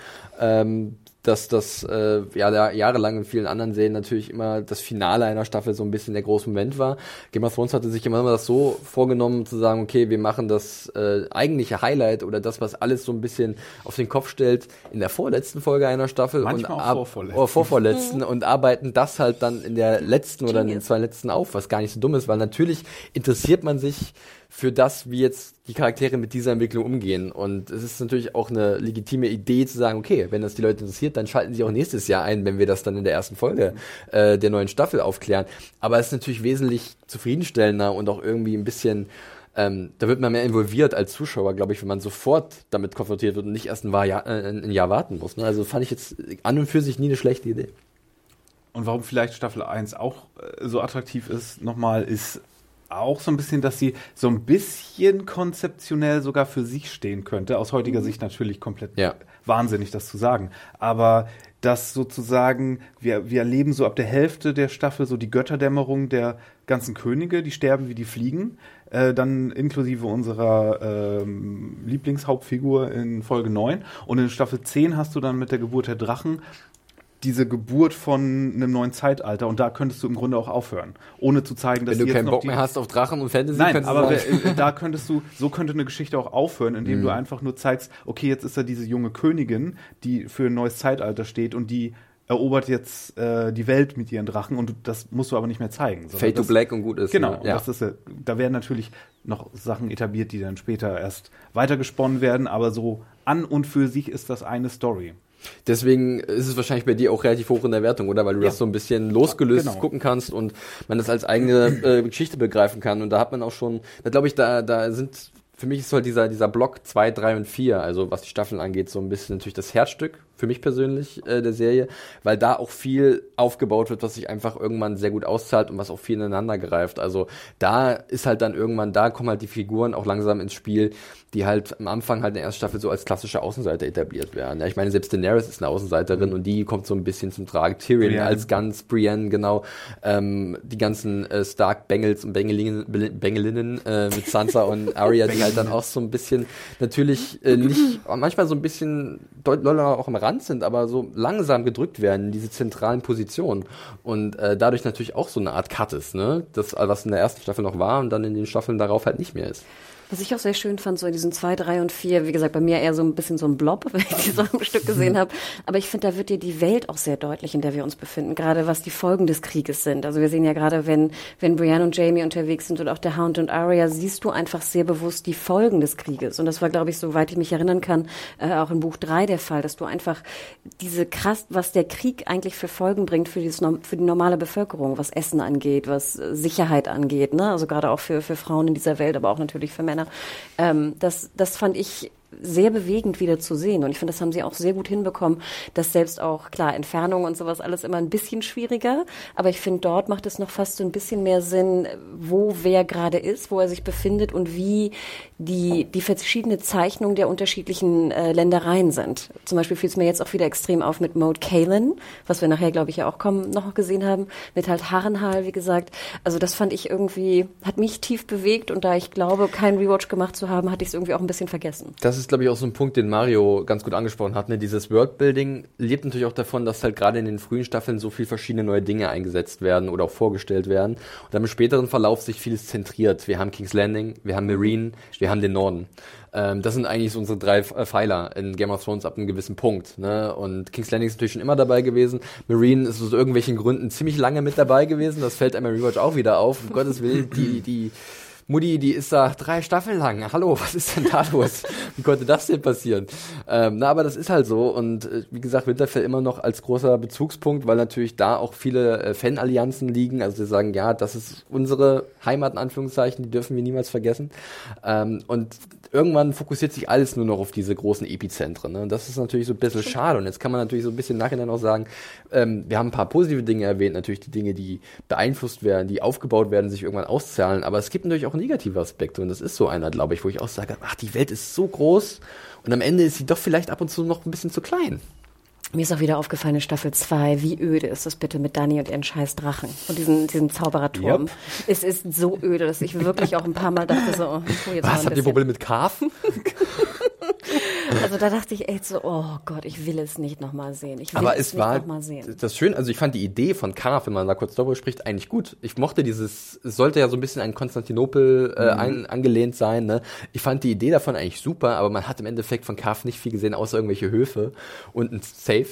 A: Ähm, dass das äh, ja jahrelang in vielen anderen Serien natürlich immer das Finale einer Staffel so ein bisschen der große Moment war. Game of Thrones hatte sich immer das so vorgenommen zu sagen, okay, wir machen das äh, eigentliche Highlight oder das, was alles so ein bisschen auf den Kopf stellt, in der vorletzten Folge einer Staffel
C: Manchmal
A: und
C: auch vorvorletzten.
A: Oder vorvorletzten und arbeiten das halt dann in der letzten oder in den zwei letzten auf, was gar nicht so dumm ist, weil natürlich interessiert man sich für das, wie jetzt die Charaktere mit dieser Entwicklung umgehen. Und es ist natürlich auch eine legitime Idee zu sagen, okay, wenn das die Leute interessiert, dann schalten sie auch nächstes Jahr ein, wenn wir das dann in der ersten Folge äh, der neuen Staffel aufklären. Aber es ist natürlich wesentlich zufriedenstellender und auch irgendwie ein bisschen ähm, da wird man mehr involviert als Zuschauer, glaube ich, wenn man sofort damit konfrontiert wird und nicht erst ein, Jahr, äh, ein Jahr warten muss. Ne? Also fand ich jetzt an und für sich nie eine schlechte Idee.
C: Und warum vielleicht Staffel 1 auch äh, so attraktiv ist, nochmal, ist auch so ein bisschen, dass sie so ein bisschen konzeptionell sogar für sich stehen könnte. Aus heutiger mhm. Sicht natürlich komplett ja. wahnsinnig, das zu sagen. Aber dass sozusagen, wir, wir erleben so ab der Hälfte der Staffel so die Götterdämmerung der ganzen Könige, die sterben wie die Fliegen. Äh, dann inklusive unserer ähm, Lieblingshauptfigur in Folge 9. Und in Staffel 10 hast du dann mit der Geburt der Drachen diese Geburt von einem neuen Zeitalter und da könntest du im Grunde auch aufhören, ohne zu zeigen, dass
A: Wenn du keinen Bock mehr hast auf Drachen und Fantasy,
C: Nein, aber da könntest du, so könnte eine Geschichte auch aufhören, indem mhm. du einfach nur zeigst, okay, jetzt ist da diese junge Königin, die für ein neues Zeitalter steht und die erobert jetzt äh, die Welt mit ihren Drachen und das musst du aber nicht mehr zeigen.
A: Fade to Black und gut ist.
C: Genau, ja. das ist, da werden natürlich noch Sachen etabliert, die dann später erst weitergesponnen werden, aber so an und für sich ist das eine Story.
A: Deswegen ist es wahrscheinlich bei dir auch relativ hoch in der Wertung, oder? Weil du ja. das so ein bisschen losgelöst genau. gucken kannst und man das als eigene äh, Geschichte begreifen kann. Und da hat man auch schon, da glaube ich, da, da sind, für mich ist halt dieser, dieser Block 2, 3 und 4, also was die Staffeln angeht, so ein bisschen natürlich das Herzstück für mich persönlich äh, der Serie, weil da auch viel aufgebaut wird, was sich einfach irgendwann sehr gut auszahlt und was auch viel ineinander greift. Also da ist halt dann irgendwann, da kommen halt die Figuren auch langsam ins Spiel, die halt am Anfang halt in der ersten Staffel so als klassische Außenseiter etabliert werden. Ja, ich meine, selbst Daenerys ist eine Außenseiterin mhm. und die kommt so ein bisschen zum Tragen. Tyrion Brienne. als ganz Brienne, genau. Ähm, die ganzen äh, Stark Bengels und Bengelinnen, Bengelinnen äh, mit Sansa und Arya, die (laughs) halt dann auch so ein bisschen natürlich äh, nicht, manchmal so ein bisschen deutlich auch am Rand sind, aber so langsam gedrückt werden in diese zentralen Positionen. Und äh, dadurch natürlich auch so eine Art Cut ist, ne? Das, was in der ersten Staffel noch war und dann in den Staffeln darauf halt nicht mehr ist.
B: Was ich auch sehr schön fand, so in diesen zwei, drei und vier, wie gesagt, bei mir eher so ein bisschen so ein Blob, (laughs) wenn ich die so am Stück gesehen mhm. habe. Aber ich finde, da wird dir die Welt auch sehr deutlich, in der wir uns befinden, gerade was die Folgen des Krieges sind. Also wir sehen ja gerade, wenn, wenn Brienne und Jamie unterwegs sind und auch der Hound und Arya, siehst du einfach sehr bewusst die Folgen des Krieges. Und das war, glaube ich, soweit ich mich erinnern kann, äh, auch in Buch drei der Fall, dass du einfach diese krass, was der Krieg eigentlich für Folgen bringt für, dieses, für die normale Bevölkerung, was Essen angeht, was Sicherheit angeht, ne? Also gerade auch für, für Frauen in dieser Welt, aber auch natürlich für Männer. Ähm, das, das fand ich sehr bewegend wieder zu sehen. Und ich finde, das haben sie auch sehr gut hinbekommen, dass selbst auch, klar, Entfernung und sowas alles immer ein bisschen schwieriger. Aber ich finde, dort macht es noch fast so ein bisschen mehr Sinn, wo wer gerade ist, wo er sich befindet und wie die, die verschiedene Zeichnung der unterschiedlichen äh, Ländereien sind. Zum Beispiel fiel es mir jetzt auch wieder extrem auf mit Mode Kalen, was wir nachher, glaube ich, ja auch kommen, noch gesehen haben, mit halt Harrenhal, wie gesagt. Also das fand ich irgendwie, hat mich tief bewegt und da ich glaube, keinen Rewatch gemacht zu haben, hatte ich es irgendwie auch ein bisschen vergessen.
A: Das ist, glaube ich, auch so ein Punkt, den Mario ganz gut angesprochen hat. Ne? Dieses Worldbuilding lebt natürlich auch davon, dass halt gerade in den frühen Staffeln so viel verschiedene neue Dinge eingesetzt werden oder auch vorgestellt werden. Und dann im späteren Verlauf sich vieles zentriert. Wir haben King's Landing, wir haben Marine, wir wir haben den Norden. Ähm, das sind eigentlich so unsere drei äh, Pfeiler in Game of Thrones ab einem gewissen Punkt. Ne? Und King's Landing ist natürlich schon immer dabei gewesen. Marine ist aus irgendwelchen Gründen ziemlich lange mit dabei gewesen. Das fällt einem Rewatch auch wieder auf. Um Gottes Willen, die, die Mutti, die ist da drei Staffeln lang. Hallo, (laughs) was ist denn da los? Wie konnte das denn passieren? Ähm, na, aber das ist halt so. Und äh, wie gesagt, Winterfell immer noch als großer Bezugspunkt, weil natürlich da auch viele äh, Fanallianzen liegen. Also sie sagen, ja, das ist unsere Heimat in Anführungszeichen, die dürfen wir niemals vergessen. Ähm, und irgendwann fokussiert sich alles nur noch auf diese großen Epizentren. Ne? Und das ist natürlich so ein bisschen schade. Und jetzt kann man natürlich so ein bisschen nachher auch sagen, ähm, wir haben ein paar positive Dinge erwähnt, natürlich die Dinge, die beeinflusst werden, die aufgebaut werden, sich irgendwann auszahlen. Aber es gibt natürlich auch negative Aspekte. Und das ist so einer, glaube ich, wo ich auch sage, ach, die Welt ist so groß und am Ende ist sie doch vielleicht ab und zu noch ein bisschen zu klein.
B: Mir ist auch wieder aufgefallen in Staffel 2, wie öde ist das bitte mit Dani und ihren scheiß Drachen und diesen, diesen Zaubererturm. Yep. Es ist so öde, dass ich wirklich auch ein paar Mal dachte so, oh,
A: jetzt Was, habt ihr Probleme mit Karfen? (laughs) (laughs)
B: Also da dachte ich echt so, oh Gott, ich will es nicht nochmal sehen. Ich will
A: Aber es, es war das schön, also ich fand die Idee von Karf, wenn man da kurz darüber spricht, eigentlich gut. Ich mochte dieses, es sollte ja so ein bisschen an Konstantinopel äh, mhm. ein, angelehnt sein. Ne? Ich fand die Idee davon eigentlich super, aber man hat im Endeffekt von Karf nicht viel gesehen, außer irgendwelche Höfe und ein Safe.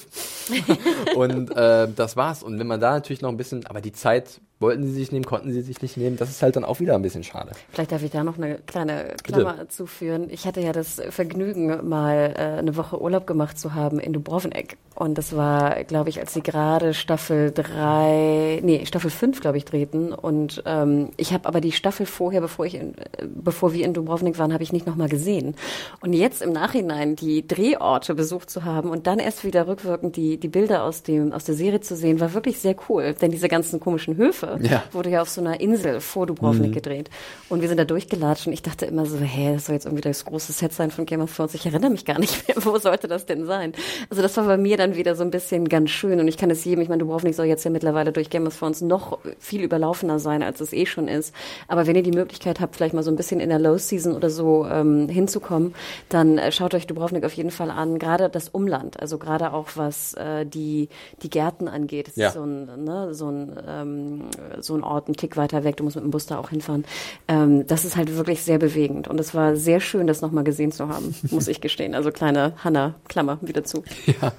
A: (laughs) und äh, das war's. Und wenn man da natürlich noch ein bisschen, aber die Zeit wollten sie sich nehmen, konnten sie sich nicht nehmen. Das ist halt dann auch wieder ein bisschen schade.
B: Vielleicht darf ich da noch eine kleine Klammer Bitte. zuführen. Ich hatte ja das Vergnügen, mal äh, eine Woche Urlaub gemacht zu haben in Dubrovnik. Und das war, glaube ich, als sie gerade Staffel drei, nee, Staffel fünf, glaube ich, drehten. Und ähm, ich habe aber die Staffel vorher, bevor ich, in, bevor wir in Dubrovnik waren, habe ich nicht nochmal gesehen. Und jetzt im Nachhinein die Drehorte besucht zu haben und dann erst wieder rückwirkend die die Bilder aus dem aus der Serie zu sehen, war wirklich sehr cool. Denn diese ganzen komischen Höfe ja. wurde ja auf so einer Insel vor Dubrovnik mhm. gedreht. Und wir sind da durchgelatscht und ich dachte immer so, hä, das soll jetzt irgendwie das große Set sein von Game of Thrones. Ich erinnere mich gar nicht mehr, (laughs) wo sollte das denn sein? Also das war bei mir dann wieder so ein bisschen ganz schön und ich kann es jedem, ich meine, Dubrovnik soll jetzt ja mittlerweile durch Game of Thrones noch viel überlaufener sein, als es eh schon ist. Aber wenn ihr die Möglichkeit habt, vielleicht mal so ein bisschen in der Low Season oder so ähm, hinzukommen, dann äh, schaut euch Dubrovnik auf jeden Fall an. Gerade das Umland, also gerade auch was äh, die die Gärten angeht. Das ja. ist so ein ne, so ein ähm, so ein Ort, ein Tick weiter weg. Du musst mit dem Bus da auch hinfahren. Ähm, das ist halt wirklich sehr bewegend und es war sehr schön, das nochmal gesehen zu haben, (laughs) muss ich gestehen. Also kleine Hanna Klammer wieder zu.
A: Ja.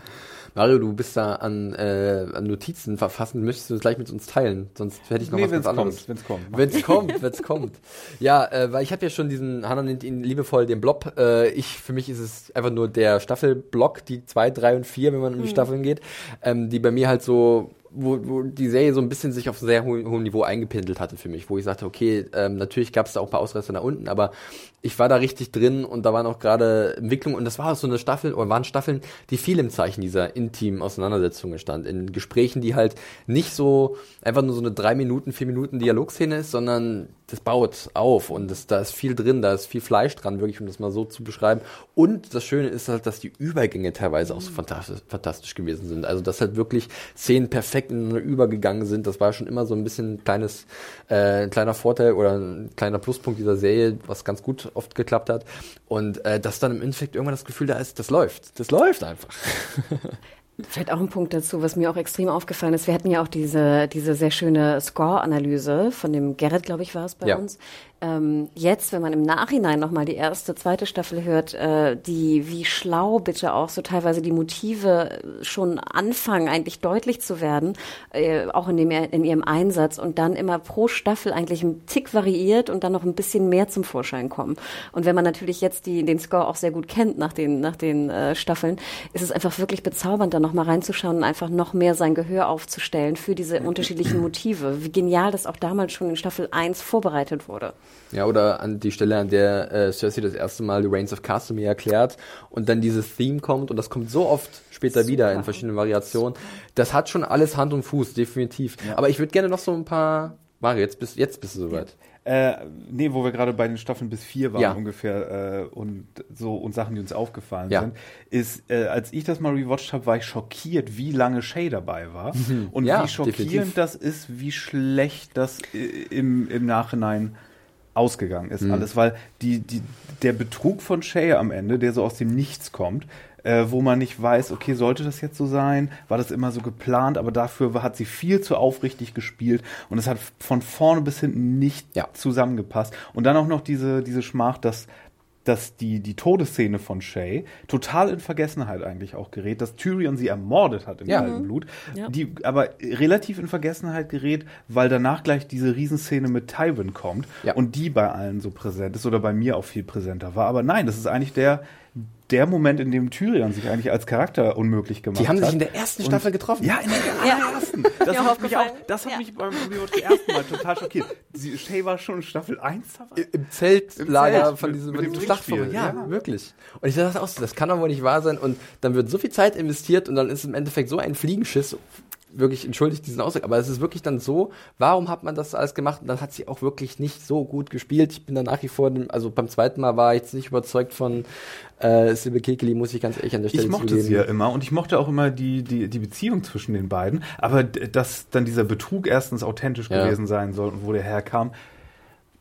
A: Mario, du bist da an, äh, an Notizen verfassen, möchtest du das gleich mit uns teilen? Sonst hätte ich noch nee, was ganz anderes. Wenn es kommt, wenn es kommt, wenn es kommt. Ja, äh, weil ich habe ja schon diesen, Hannah nennt ihn liebevoll den Blob. Äh, ich, für mich ist es einfach nur der Staffelblock, die zwei, drei und vier, wenn man um die mhm. Staffeln geht, ähm, die bei mir halt so wo, wo die Serie so ein bisschen sich auf sehr hohem Niveau eingependelt hatte für mich, wo ich sagte, okay, ähm, natürlich gab es da auch ein paar Ausreißer nach unten, aber ich war da richtig drin und da waren auch gerade Entwicklungen und das war auch so eine Staffel oder waren Staffeln, die viel im Zeichen dieser intimen Auseinandersetzungen stand, in Gesprächen, die halt nicht so einfach nur so eine drei Minuten, vier Minuten Dialogszene ist, sondern das baut auf und das, da ist viel drin, da ist viel Fleisch dran, wirklich, um das mal so zu beschreiben. Und das Schöne ist halt, dass die Übergänge teilweise auch so fantastisch, fantastisch gewesen sind. Also, dass halt wirklich Szenen perfekt ineinander übergegangen sind. Das war schon immer so ein bisschen ein kleines, äh, ein kleiner Vorteil oder ein kleiner Pluspunkt dieser Serie, was ganz gut oft geklappt hat. Und äh, dass dann im Endeffekt irgendwann das Gefühl da ist, das läuft. Das läuft einfach. (laughs)
B: Vielleicht auch ein Punkt dazu, was mir auch extrem aufgefallen ist. Wir hatten ja auch diese, diese sehr schöne Score-Analyse von dem Gerrit, glaube ich, war es bei ja. uns, ähm, jetzt, wenn man im Nachhinein nochmal die erste, zweite Staffel hört, äh, die, wie schlau bitte auch so teilweise die Motive schon anfangen, eigentlich deutlich zu werden, äh, auch in, dem, in ihrem Einsatz und dann immer pro Staffel eigentlich ein Tick variiert und dann noch ein bisschen mehr zum Vorschein kommen. Und wenn man natürlich jetzt die, den Score auch sehr gut kennt nach den, nach den äh, Staffeln, ist es einfach wirklich bezaubernd, da nochmal reinzuschauen und einfach noch mehr sein Gehör aufzustellen für diese (clears throat) unterschiedlichen Motive. Wie genial das auch damals schon in Staffel 1 vorbereitet wurde.
A: Ja, oder an die Stelle, an der äh, Cersei das erste Mal die Reigns of Castamere erklärt und dann dieses Theme kommt und das kommt so oft später Super. wieder in verschiedenen Variationen. Das hat schon alles Hand und Fuß, definitiv. Ja. Aber ich würde gerne noch so ein paar Mario, jetzt bist, jetzt bist du soweit. Ja.
C: Äh, nee, wo wir gerade bei den Staffeln bis vier waren ja. ungefähr äh, und so und Sachen, die uns aufgefallen sind, ist, äh, als ich das mal rewatcht habe, war ich schockiert, wie lange Shay dabei war mhm. und wie schockierend definitiv. das ist, wie schlecht das äh, im, im Nachhinein ausgegangen ist mhm. alles, weil die, die, der Betrug von Shay am Ende, der so aus dem Nichts kommt, äh, wo man nicht weiß, okay, sollte das jetzt so sein? War das immer so geplant? Aber dafür hat sie viel zu aufrichtig gespielt und es hat von vorne bis hinten nicht ja. zusammengepasst. Und dann auch noch diese, diese Schmach, dass dass die, die Todesszene von Shay total in Vergessenheit eigentlich auch gerät, dass Tyrion sie ermordet hat im ja. kalten Blut, ja. die aber relativ in Vergessenheit gerät, weil danach gleich diese Riesenszene mit Tywin kommt ja. und die bei allen so präsent ist oder bei mir auch viel präsenter war. Aber nein, das ist eigentlich der, der Moment, in dem Tyrion sich eigentlich als Charakter unmöglich gemacht hat.
A: Die haben sich in der ersten und Staffel getroffen.
C: Ja, in der allerersten. Das hat mich auch, das hat ja. mich beim Rewatch zum ersten Mal total schockiert. Sie, Shay war schon in Staffel 1
A: dabei. Im Zeltlager Zelt, von diesem, mit, mit dem Schlachtfeld. Ja, ja, wirklich. Und ich dachte auch so, das kann doch wohl nicht wahr sein. Und dann wird so viel Zeit investiert und dann ist im Endeffekt so ein Fliegenschiss wirklich entschuldigt diesen Ausdruck, aber es ist wirklich dann so, warum hat man das alles gemacht? Und dann hat sie auch wirklich nicht so gut gespielt. Ich bin dann nach wie vor, also beim zweiten Mal war ich jetzt nicht überzeugt von äh, Silbe Kekeli, muss ich ganz ehrlich an der Stelle
C: Ich mochte zugeben. sie ja immer und ich mochte auch immer die, die, die Beziehung zwischen den beiden, aber dass dann dieser Betrug erstens authentisch ja. gewesen sein soll und wo der herkam,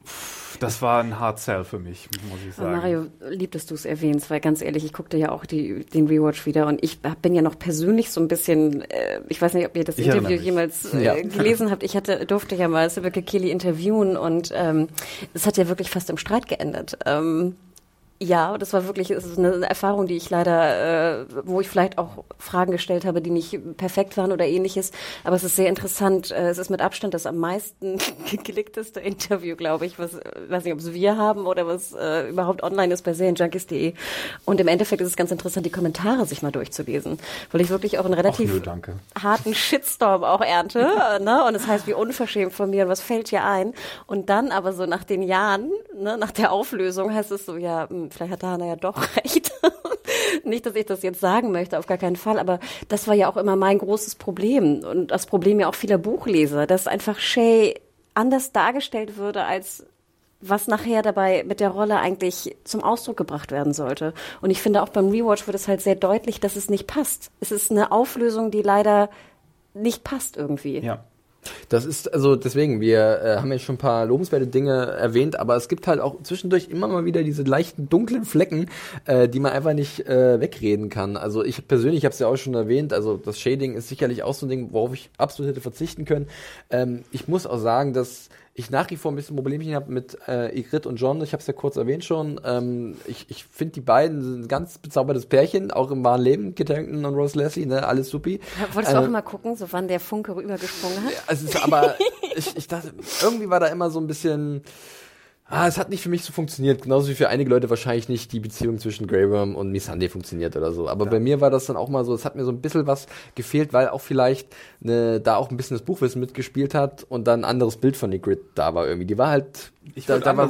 C: pff, das war ein Hard Sell für mich, muss ich sagen.
B: Mario, lieb, dass du es erwähnst, weil ganz ehrlich, ich guckte ja auch die, den Rewatch wieder und ich bin ja noch persönlich so ein bisschen, äh, ich weiß nicht, ob ihr das ich Interview jemals äh, ja. gelesen habt. Ich hatte, durfte ja mal Sibylke Kelly interviewen und ähm, es hat ja wirklich fast im Streit geendet. Ähm, ja, das war wirklich das ist eine Erfahrung, die ich leider, äh, wo ich vielleicht auch Fragen gestellt habe, die nicht perfekt waren oder ähnliches. Aber es ist sehr interessant. Äh, es ist mit Abstand das am meisten (laughs) geklickteste Interview, glaube ich. Was, weiß nicht, ob es wir haben oder was äh, überhaupt online ist bei serienjunkies.de. Und im Endeffekt ist es ganz interessant, die Kommentare sich mal durchzulesen, weil ich wirklich auch einen relativ
C: nö,
B: harten Shitstorm auch ernte. (laughs) ne? Und es das heißt, wie unverschämt von mir, was fällt hier ein? Und dann aber so nach den Jahren, ne, nach der Auflösung heißt es so, ja, hm, vielleicht hat Hannah ja doch (laughs) recht. Nicht, dass ich das jetzt sagen möchte, auf gar keinen Fall, aber das war ja auch immer mein großes Problem und das Problem ja auch vieler Buchleser, dass einfach Shay anders dargestellt würde, als was nachher dabei mit der Rolle eigentlich zum Ausdruck gebracht werden sollte. Und ich finde auch beim Rewatch wird es halt sehr deutlich, dass es nicht passt. Es ist eine Auflösung, die leider nicht passt irgendwie.
A: Ja. Das ist, also deswegen, wir äh, haben jetzt schon ein paar lobenswerte Dinge erwähnt, aber es gibt halt auch zwischendurch immer mal wieder diese leichten dunklen Flecken, äh, die man einfach nicht äh, wegreden kann. Also ich persönlich habe es ja auch schon erwähnt, also das Shading ist sicherlich auch so ein Ding, worauf ich absolut hätte verzichten können. Ähm, ich muss auch sagen, dass ich nach wie vor ein bisschen Problemchen habe mit äh, Igrit und John. Ich habe es ja kurz erwähnt schon. Ähm, ich ich finde die beiden sind ein ganz bezaubertes Pärchen, auch im wahren Leben. Harington und Rose Leslie, ne, alles supi.
B: Ja, wolltest äh, du auch mal gucken, so wann der Funke rübergesprungen hat?
A: Also, aber ich, ich dachte, irgendwie war da immer so ein bisschen Ah, es hat nicht für mich so funktioniert, genauso wie für einige Leute wahrscheinlich nicht die Beziehung zwischen Worm und Missandei funktioniert oder so. Aber ja. bei mir war das dann auch mal so, es hat mir so ein bisschen was gefehlt, weil auch vielleicht ne, da auch ein bisschen das Buchwissen mitgespielt hat und dann ein anderes Bild von Grid da war irgendwie. Die war halt, ich da, da war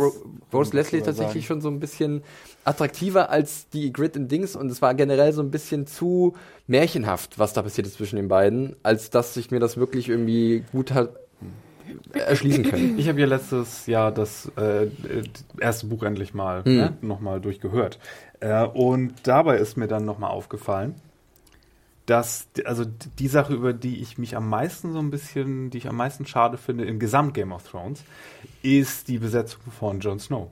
A: Rose Leslie tatsächlich sagen. schon so ein bisschen attraktiver als die Grid in Dings und es war generell so ein bisschen zu märchenhaft, was da passiert ist zwischen den beiden, als dass ich mir das wirklich irgendwie gut hat erschließen können.
C: Ich habe ja letztes Jahr das äh, erste Buch endlich mal mhm. ne, nochmal durchgehört. Äh, und dabei ist mir dann nochmal aufgefallen, dass, also die Sache, über die ich mich am meisten so ein bisschen, die ich am meisten schade finde im Gesamt Game of Thrones, ist die Besetzung von Jon Snow.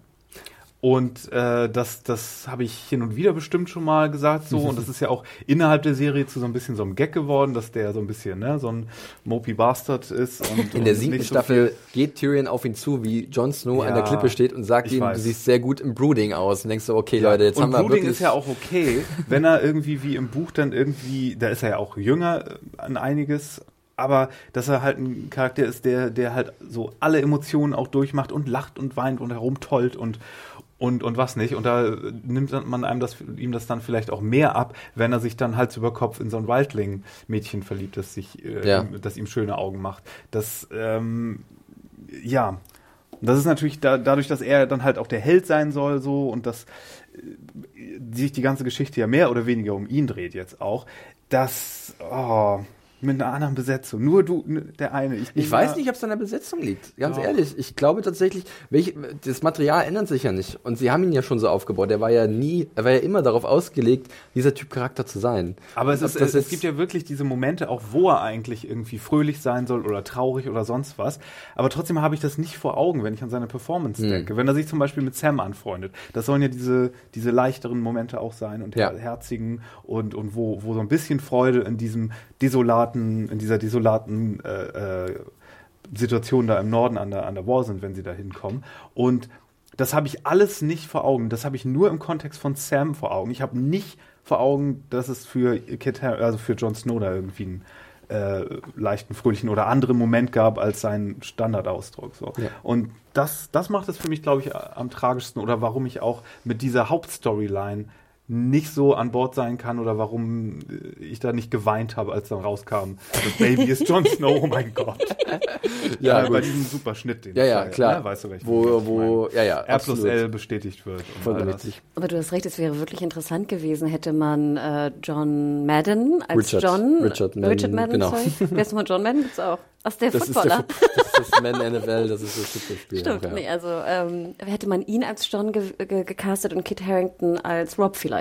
C: Und äh, das, das habe ich hin und wieder bestimmt schon mal gesagt so. Und das ist ja auch innerhalb der Serie zu so ein bisschen so einem Gag geworden, dass der so ein bisschen ne, so ein Mopey Bastard ist. Und,
A: In der siebten
C: so
A: Staffel geht Tyrion auf ihn zu, wie Jon Snow
C: Ja,
A: an der Klippe steht und sagt ihm,
C: weiß.
A: du siehst sehr gut im Brooding aus. Und denkst du, okay, Leute, jetzt
C: und
A: haben wir
C: Brooding ist ja auch okay, wenn er irgendwie wie im Buch dann irgendwie, da ist er ja auch jünger äh, an einiges, aber dass er halt ein Charakter ist, der, der halt so alle Emotionen auch durchmacht und lacht und weint und herumtollt und und, und was nicht. Und da nimmt man einem das, ihm das dann vielleicht auch mehr ab, wenn er sich dann Hals über Kopf in so ein Waldling-Mädchen verliebt, das sich, äh,
A: Ja.
C: ihm- das ihm schöne Augen macht. Das, ähm, ja. Das ist natürlich da, dadurch, dass er dann halt auch der Held sein soll, so und dass äh, sich die ganze Geschichte ja mehr oder weniger um ihn dreht jetzt auch, dass oh, mit einer anderen Besetzung. Nur du, n- der eine.
A: Ich weiß nicht, ob es an der Besetzung liegt. Ganz
C: Doch.
A: ehrlich. Ich glaube tatsächlich, welch, das Material ändert sich ja nicht. Und sie haben ihn ja schon so aufgebaut. Er war ja nie, er war ja immer darauf ausgelegt, dieser Typ Charakter zu sein.
C: Aber es, ist, es, es gibt ja wirklich diese Momente, auch wo er eigentlich irgendwie fröhlich sein soll oder traurig oder sonst was. Aber trotzdem habe ich das nicht vor Augen, wenn ich an seine Performance
A: Hm.
C: denke. Wenn er sich zum Beispiel mit Sam anfreundet. Das sollen ja diese, diese leichteren Momente auch sein und
A: Ja.
C: her herzigen und, und wo, wo so ein bisschen Freude in diesem desolaten, in dieser desolaten äh, äh, Situation da im Norden an der, an der Wall sind, wenn sie da hinkommen. Und das habe ich alles nicht vor Augen. Das habe ich nur im Kontext von Sam vor Augen. Ich habe nicht vor Augen, dass es für Kit also für Jon Snow da irgendwie einen äh, leichten, fröhlichen oder anderen Moment gab als sein Standardausdruck. So.
A: Ja.
C: Und das, das macht es für mich, glaube ich, am tragischsten oder warum ich auch mit dieser Hauptstoryline nicht so an Bord sein kann oder warum äh, ich da nicht geweint habe, als dann rauskam, das Baby ist Jon Snow, oh mein Gott. (laughs)
A: Ja,
C: Äh, bei diesem super Schnitt, den
A: Ja, ja,
C: da-
A: klar.
C: Ne, weißt du, welchen
A: Wo- wo- ja, ja,
C: R plus. L bestätigt wird. und
A: Vollkommen
C: all das.
A: richtig.
B: Aber du hast recht, es wäre wirklich interessant gewesen, hätte man äh, John Madden als
A: Richard.
B: John.
A: Richard Madden,
B: Richard Madden,
A: genau.
B: sorry. (laughs) Wer ist nochmal John Madden? Gibt's auch. Ach, der
A: Das ist, der,
B: Footballer.
A: Das ist das Man NFL, das ist das Fußballspiel.
B: Stimmt,
A: auch, ja.
B: nee, also ähm, hätte man ihn als John ge ge gecastet und Kit Harrington als Rob vielleicht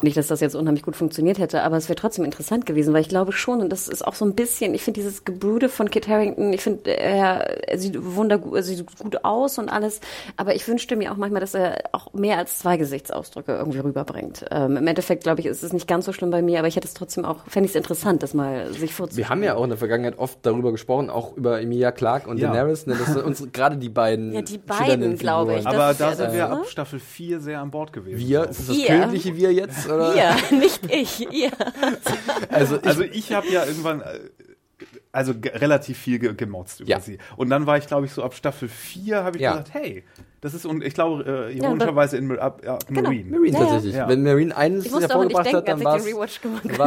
B: Nicht, dass das jetzt unheimlich gut funktioniert hätte, aber es wäre trotzdem interessant gewesen, weil ich glaube schon, und das ist auch so ein bisschen, ich finde dieses Gebrude von Kit Harrington, ich finde, er, er sieht wundergut, er sieht gut aus und alles, aber ich wünschte mir auch manchmal, dass er auch mehr als zwei Gesichtsausdrücke irgendwie rüberbringt. Ähm, Im Endeffekt, glaube ich, ist es nicht ganz so schlimm bei mir, aber ich hätte es trotzdem auch, fände ich es interessant, das mal sich vorzunehmen.
A: Wir haben ja auch in der Vergangenheit oft darüber gesprochen, auch über Emilia Clarke und
C: Ja.
A: Daenerys. Ne? Das sind uns (laughs) gerade die beiden.
B: Ja, die beiden, glaube ich.
C: Aber
B: Das-
C: da sind
B: das-
C: wir
B: ne?
C: ab Staffel 4 sehr an Bord gewesen.
A: Wir,
C: glaub
A: ist das königliche Wir jetzt? Oder?
B: Ihr, nicht ich, ihr.
A: Also, ich,
C: Also ich habe ja irgendwann äh, also relativ viel ge gemotzt über
A: Ja.
C: sie. Und dann war ich, glaube ich, so ab Staffel 4 habe ich
A: Ja.
C: gesagt, hey, das ist, und ich glaube, äh,
B: Ja,
C: ironischerweise in ab, ab Marine.
A: Marine
B: Ja, ja.
A: tatsächlich.
C: Ja.
A: Wenn Marine eines hervorgebracht hat, dann war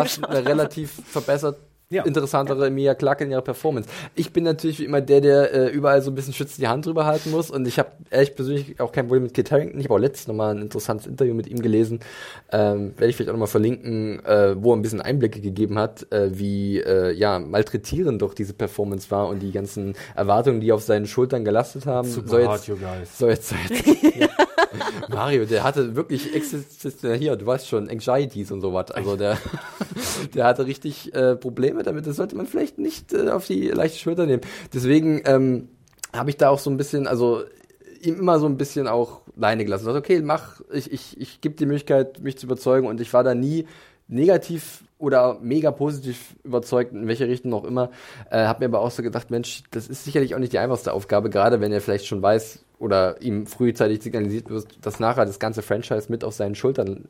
A: es relativ verbessert
C: Ja.
A: interessantere Emilia Clarke in ihrer Performance. Ich bin natürlich wie immer der, der äh, überall so ein bisschen schützt die Hand drüber halten muss und ich habe ehrlich persönlich auch kein Problem mit Kit Harington. Ich habe auch letztens nochmal ein interessantes Interview mit ihm gelesen. Ähm, Werde ich vielleicht auch nochmal verlinken, äh, wo er ein bisschen Einblicke gegeben hat, äh, wie äh, ja malträtierend doch diese Performance war und die ganzen Erwartungen, die auf seinen Schultern gelastet haben.
C: Super hard,
A: jetzt,
C: you guys.
A: so jetzt, so jetzt (laughs) ja. Mario, der hatte wirklich existenziell hier, du weißt schon, Anxieties und sowas. Also der, (laughs) der hatte richtig äh, Probleme damit. Das sollte man vielleicht nicht äh, auf die leichte Schulter nehmen. Deswegen ähm, habe ich da auch so ein bisschen, also ihm immer so ein bisschen auch Leine gelassen. Also, okay, mach, ich, ich, ich gebe die Möglichkeit, mich zu überzeugen und ich war da nie negativ oder mega positiv überzeugt, in welche Richtung auch immer. Äh, hab mir aber auch so gedacht, Mensch, das ist sicherlich auch nicht die einfachste Aufgabe, gerade wenn er vielleicht schon weiß oder ihm frühzeitig signalisiert wird, dass nachher das ganze Franchise mit auf seinen Schultern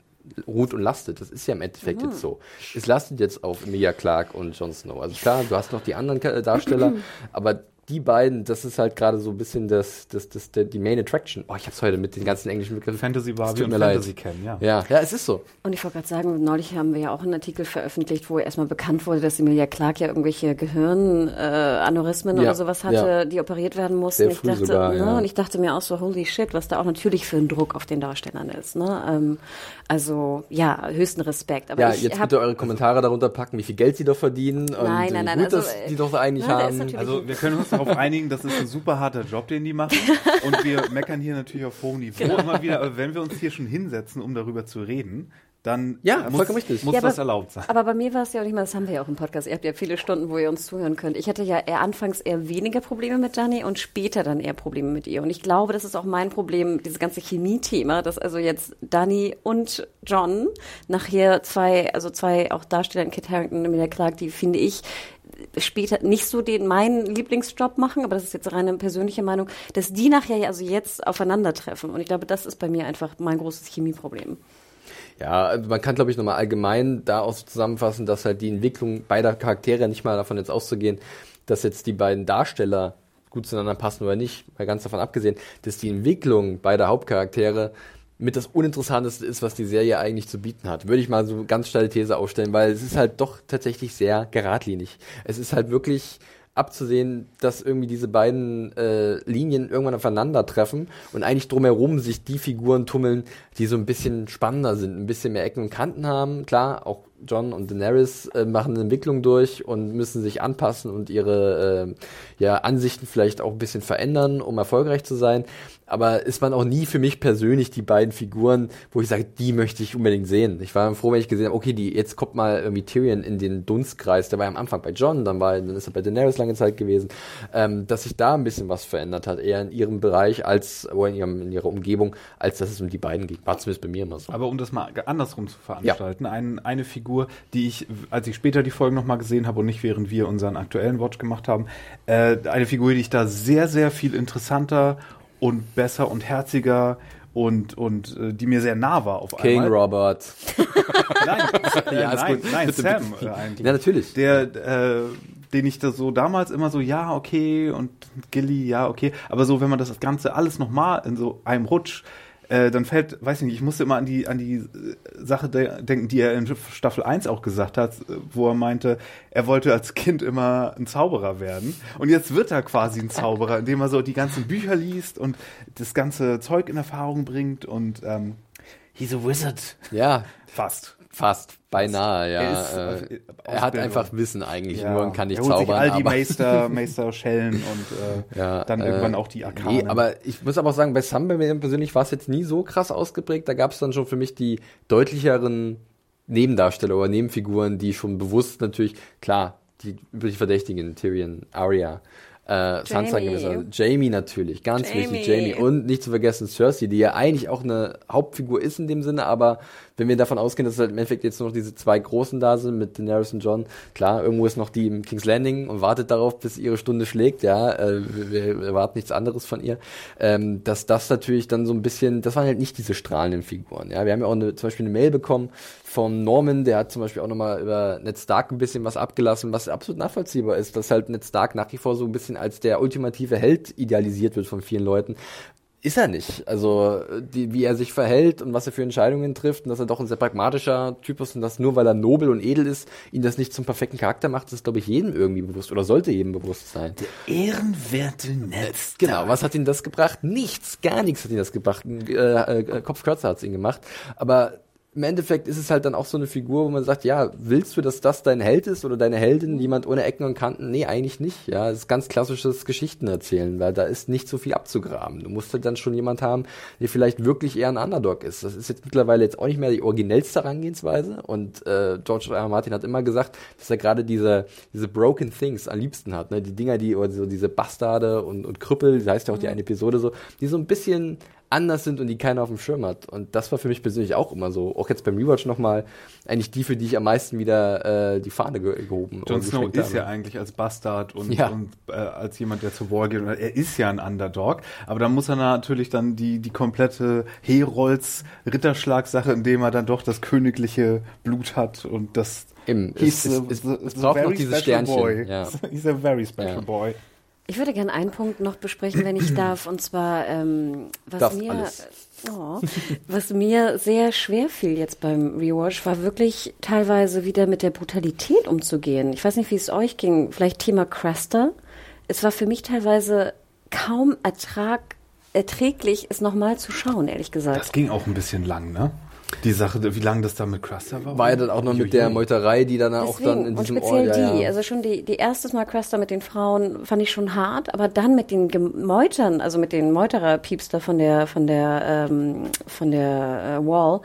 A: ruht und lastet. Das ist ja im Endeffekt jetzt so. Es lastet jetzt auf Emilia Clarke und Jon Snow. Also klar, du hast noch die anderen Darsteller, (clears throat) aber die beiden, das ist halt gerade so ein bisschen das, das, das, der, die Main Attraction. Oh, ich hab's heute mit den ganzen englischen Begriffen.
C: Fantasy Barbie
A: tut
C: und
A: mir leid.
C: Fantasy kennen, ja.
A: Ja, ja, es ist so.
B: Und ich wollte gerade sagen, neulich haben wir ja auch einen Artikel veröffentlicht, wo erstmal bekannt wurde, dass Emilia Clark ja irgendwelche Gehirnaneurysmen äh,
A: Ja,
B: oder sowas hatte,
A: ja.
B: die operiert werden mussten.
A: Sehr
B: ich
A: früh
B: dachte,
A: sogar,
B: ne,
A: ja.
B: Und ich dachte mir auch so, holy shit, was da auch natürlich für ein Druck auf den Darstellern ist. Ne? Ähm, also ja, höchsten Respekt. Aber
A: Ja,
B: ich
A: jetzt
B: hab,
A: bitte eure Kommentare darunter packen, wie viel Geld sie doch verdienen und
B: Nein,
A: wie
B: nein, nein,
A: gut
B: also,
A: das die doch eigentlich
B: ist
A: haben.
C: Also wir können uns darauf einigen, das ist ein super harter Job, den die machen. Und wir meckern hier natürlich auf hohem Niveau
B: Genau.
C: immer wieder. Aber wenn wir uns hier schon hinsetzen, um darüber zu reden, dann
A: Ja,
C: muss,
A: vollkommen richtig.
C: muss
B: Ja,
C: das
B: aber-
C: erlaubt sein.
B: Aber bei mir war es ja auch nicht mal, das haben wir ja auch im Podcast. Ihr habt ja viele Stunden, wo ihr uns zuhören könnt. Ich hatte ja eher anfangs eher weniger Probleme mit Dani und später dann eher Probleme mit ihr. Und ich glaube, das ist auch mein Problem, dieses ganze Chemie-Thema, dass also jetzt Dani und John nachher zwei, also zwei auch Darsteller in Kit Harington und Emilia Clark, die finde ich später nicht so den meinen Lieblingsjob machen, aber das ist jetzt reine persönliche Meinung, dass die nachher ja also jetzt aufeinandertreffen. Und ich glaube, das ist bei mir einfach mein großes Chemieproblem.
A: Ja, also man kann, glaube ich, nochmal allgemein da auch so zusammenfassen, dass halt die Entwicklung beider Charaktere, nicht mal davon jetzt auszugehen, dass jetzt die beiden Darsteller gut zueinander passen oder nicht, mal ganz davon abgesehen, dass die Entwicklung beider Hauptcharaktere mit das Uninteressanteste ist, was die Serie eigentlich zu bieten hat. Würde ich mal so ganz steile These aufstellen, weil es ist halt doch tatsächlich sehr geradlinig. Es ist halt wirklich abzusehen, dass irgendwie diese beiden äh, Linien irgendwann aufeinandertreffen und eigentlich drumherum sich die Figuren tummeln, die so ein bisschen spannender sind, ein bisschen mehr Ecken und Kanten haben. Klar, auch John und Daenerys äh, machen eine Entwicklung durch und müssen sich anpassen und ihre äh, ja, Ansichten vielleicht auch ein bisschen verändern, um erfolgreich zu sein. Aber ist man auch nie für mich persönlich die beiden Figuren, wo ich sage, die möchte ich unbedingt sehen. Ich war froh, wenn ich gesehen habe, okay, die, jetzt kommt mal irgendwie Tyrion in den Dunstkreis. Der war ja am Anfang bei John, dann war, dann ist er bei Daenerys lange Zeit gewesen, ähm, dass sich da ein bisschen was verändert hat, eher in ihrem Bereich als, oder in, ihrem, in ihrer Umgebung, als dass es um die beiden ging. War zumindest bei mir immer so.
C: Aber um das mal andersrum zu veranstalten, ein, eine Figur, die ich, als ich später die Folgen nochmal gesehen habe und nicht während wir unseren aktuellen Watch gemacht haben, äh, eine Figur, die ich da sehr, sehr viel interessanter und besser und herziger und, und äh, die mir sehr nah war auf
A: King
C: einmal.
A: Robert. (laughs)
C: Nein, äh, (laughs)
A: Ja,
C: nein,
A: gut.
C: nein, Sam äh, eigentlich.
A: Ja, natürlich.
C: Der, äh, den ich da so damals immer so, ja, okay, und Gilly, ja, okay. Aber so, wenn man das Ganze alles nochmal in so einem Rutsch, äh, dann fällt, weiß ich nicht, ich musste immer an die, an die äh, Sache de denken, die er in Staffel 1 auch gesagt hat, äh, wo er meinte, er wollte als Kind immer ein Zauberer werden. Und jetzt wird er quasi ein Zauberer, indem er so die ganzen Bücher liest und das ganze Zeug in Erfahrung bringt und ähm, he's a wizard.
A: Ja,
C: Fast.
A: Fast. Beinahe, ja.
C: Er ist,
A: äh,
C: äh,
A: er hat einfach Wissen eigentlich nur und kann nicht
C: er holt
A: zaubern.
C: Sich all die
A: aber
C: Meister, (laughs) Meister Schellen und äh,
A: Ja,
C: dann
A: äh,
C: irgendwann auch die Arkanen.
A: Nee, aber ich muss aber auch sagen, bei Sam bei mir persönlich war es jetzt nie so krass ausgeprägt. Da gab es dann schon für mich die deutlicheren Nebendarsteller oder Nebenfiguren, die schon bewusst natürlich, klar, die üblich Verdächtigen, Tyrion, Arya, äh, Sansa
B: Jamie.
A: gewisser, Jamie natürlich, ganz wichtig,
B: Jamie.
A: Jamie. Und nicht zu vergessen Cersei, die ja eigentlich auch eine Hauptfigur ist in dem Sinne, aber wenn wir davon ausgehen, dass es halt im Endeffekt jetzt nur noch diese zwei Großen da sind mit Daenerys und John, klar, irgendwo ist noch die im King's Landing und wartet darauf, bis ihre Stunde schlägt, ja, äh, wir, wir erwarten nichts anderes von ihr, ähm, dass das natürlich dann so ein bisschen, das waren halt nicht diese strahlenden Figuren, ja, wir haben ja auch eine, zum Beispiel eine Mail bekommen von Norman, der hat zum Beispiel auch nochmal über Ned Stark ein bisschen was abgelassen, was absolut nachvollziehbar ist, dass halt Ned Stark nach wie vor so ein bisschen als der ultimative Held idealisiert wird von vielen Leuten, ist er nicht. Also, die, wie er sich verhält und was er für Entscheidungen trifft und dass er doch ein sehr pragmatischer Typ ist und dass nur weil er nobel und edel ist, ihn das nicht zum perfekten Charakter macht, das ist, glaube ich, jedem irgendwie bewusst oder sollte jedem bewusst sein.
C: ehrenwerte Netz.
A: Genau, was hat ihn das gebracht? Nichts, gar nichts hat ihn das gebracht. Äh, äh, Kopfkürzer hat es ihn gemacht. Aber im Endeffekt ist es halt dann auch so eine Figur, wo man sagt, ja, willst du, dass das dein Held ist oder deine Heldin, jemand ohne Ecken und Kanten? Nee, eigentlich nicht. Ja, es ist ganz klassisches Geschichten erzählen, weil da ist nicht so viel abzugraben. Du musst halt dann schon jemand haben, der vielleicht wirklich eher ein Underdog ist. Das ist jetzt mittlerweile jetzt auch nicht mehr die originellste Herangehensweise. Und äh, George R. R. Martin hat immer gesagt, dass er gerade diese diese Broken Things am liebsten hat, ne? Die Dinger, die oder so diese Bastarde und und Krüppel, das heißt ja auch die eine Episode so, die so ein bisschen anders sind und die keiner auf dem Schirm hat. Und das war für mich persönlich auch immer so. Auch jetzt beim Rewatch nochmal eigentlich die, für die ich am meisten wieder äh, die Fahne ge gehoben
C: Jon Snow ist
A: habe.
C: ja eigentlich als Bastard und,
A: Ja.
C: und äh, als jemand, der zu War geht. Er ist ja ein Underdog. Aber dann muss er natürlich dann die, die komplette Herolds Ritterschlagsache, indem er dann doch das königliche Blut hat und das
A: Eben,
C: He's
A: es- es- es
C: a
A: braucht noch
C: very
A: dieses
C: special
A: Sternchen,
C: Boy.
A: ja. (laughs)
C: He's a very special
A: Ja.
C: boy.
B: Ich würde gerne einen Punkt noch besprechen, wenn ich (clears throat) darf, und zwar ähm, was
A: Darf
B: mir
A: alles.
B: Oh, was mir sehr schwer fiel jetzt beim Rewatch, war wirklich teilweise wieder mit der Brutalität umzugehen. Ich weiß nicht, wie es euch ging. Vielleicht Thema Craster. Es war für mich teilweise kaum Ertrag, erträglich, es nochmal zu schauen, ehrlich gesagt.
C: Das ging auch ein bisschen lang, ne? Die Sache, wie lange das da mit Cruster war?
A: War ja dann auch noch mit der. Meuterei, die dann auch dann in
B: und
A: diesem
B: speziell
A: Ort. ja,
B: die,
A: ja.
B: also schon die, die erste Mal Cresta mit den Frauen fand ich schon hart, aber dann mit den Gemeutern, also mit den Meuterer-Pieps da von der, von der, ähm, von der äh, Wall,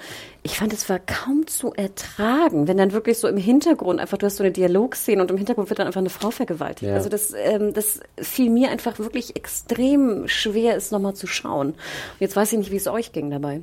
B: ich fand, es war kaum zu ertragen, wenn dann wirklich so im Hintergrund einfach, du hast so eine Dialogszene und im Hintergrund wird dann einfach eine Frau vergewaltigt.
A: Ja.
B: Also das, ähm, das fiel mir einfach wirklich extrem schwer, es nochmal zu schauen. Und jetzt weiß ich nicht, wie es euch ging dabei.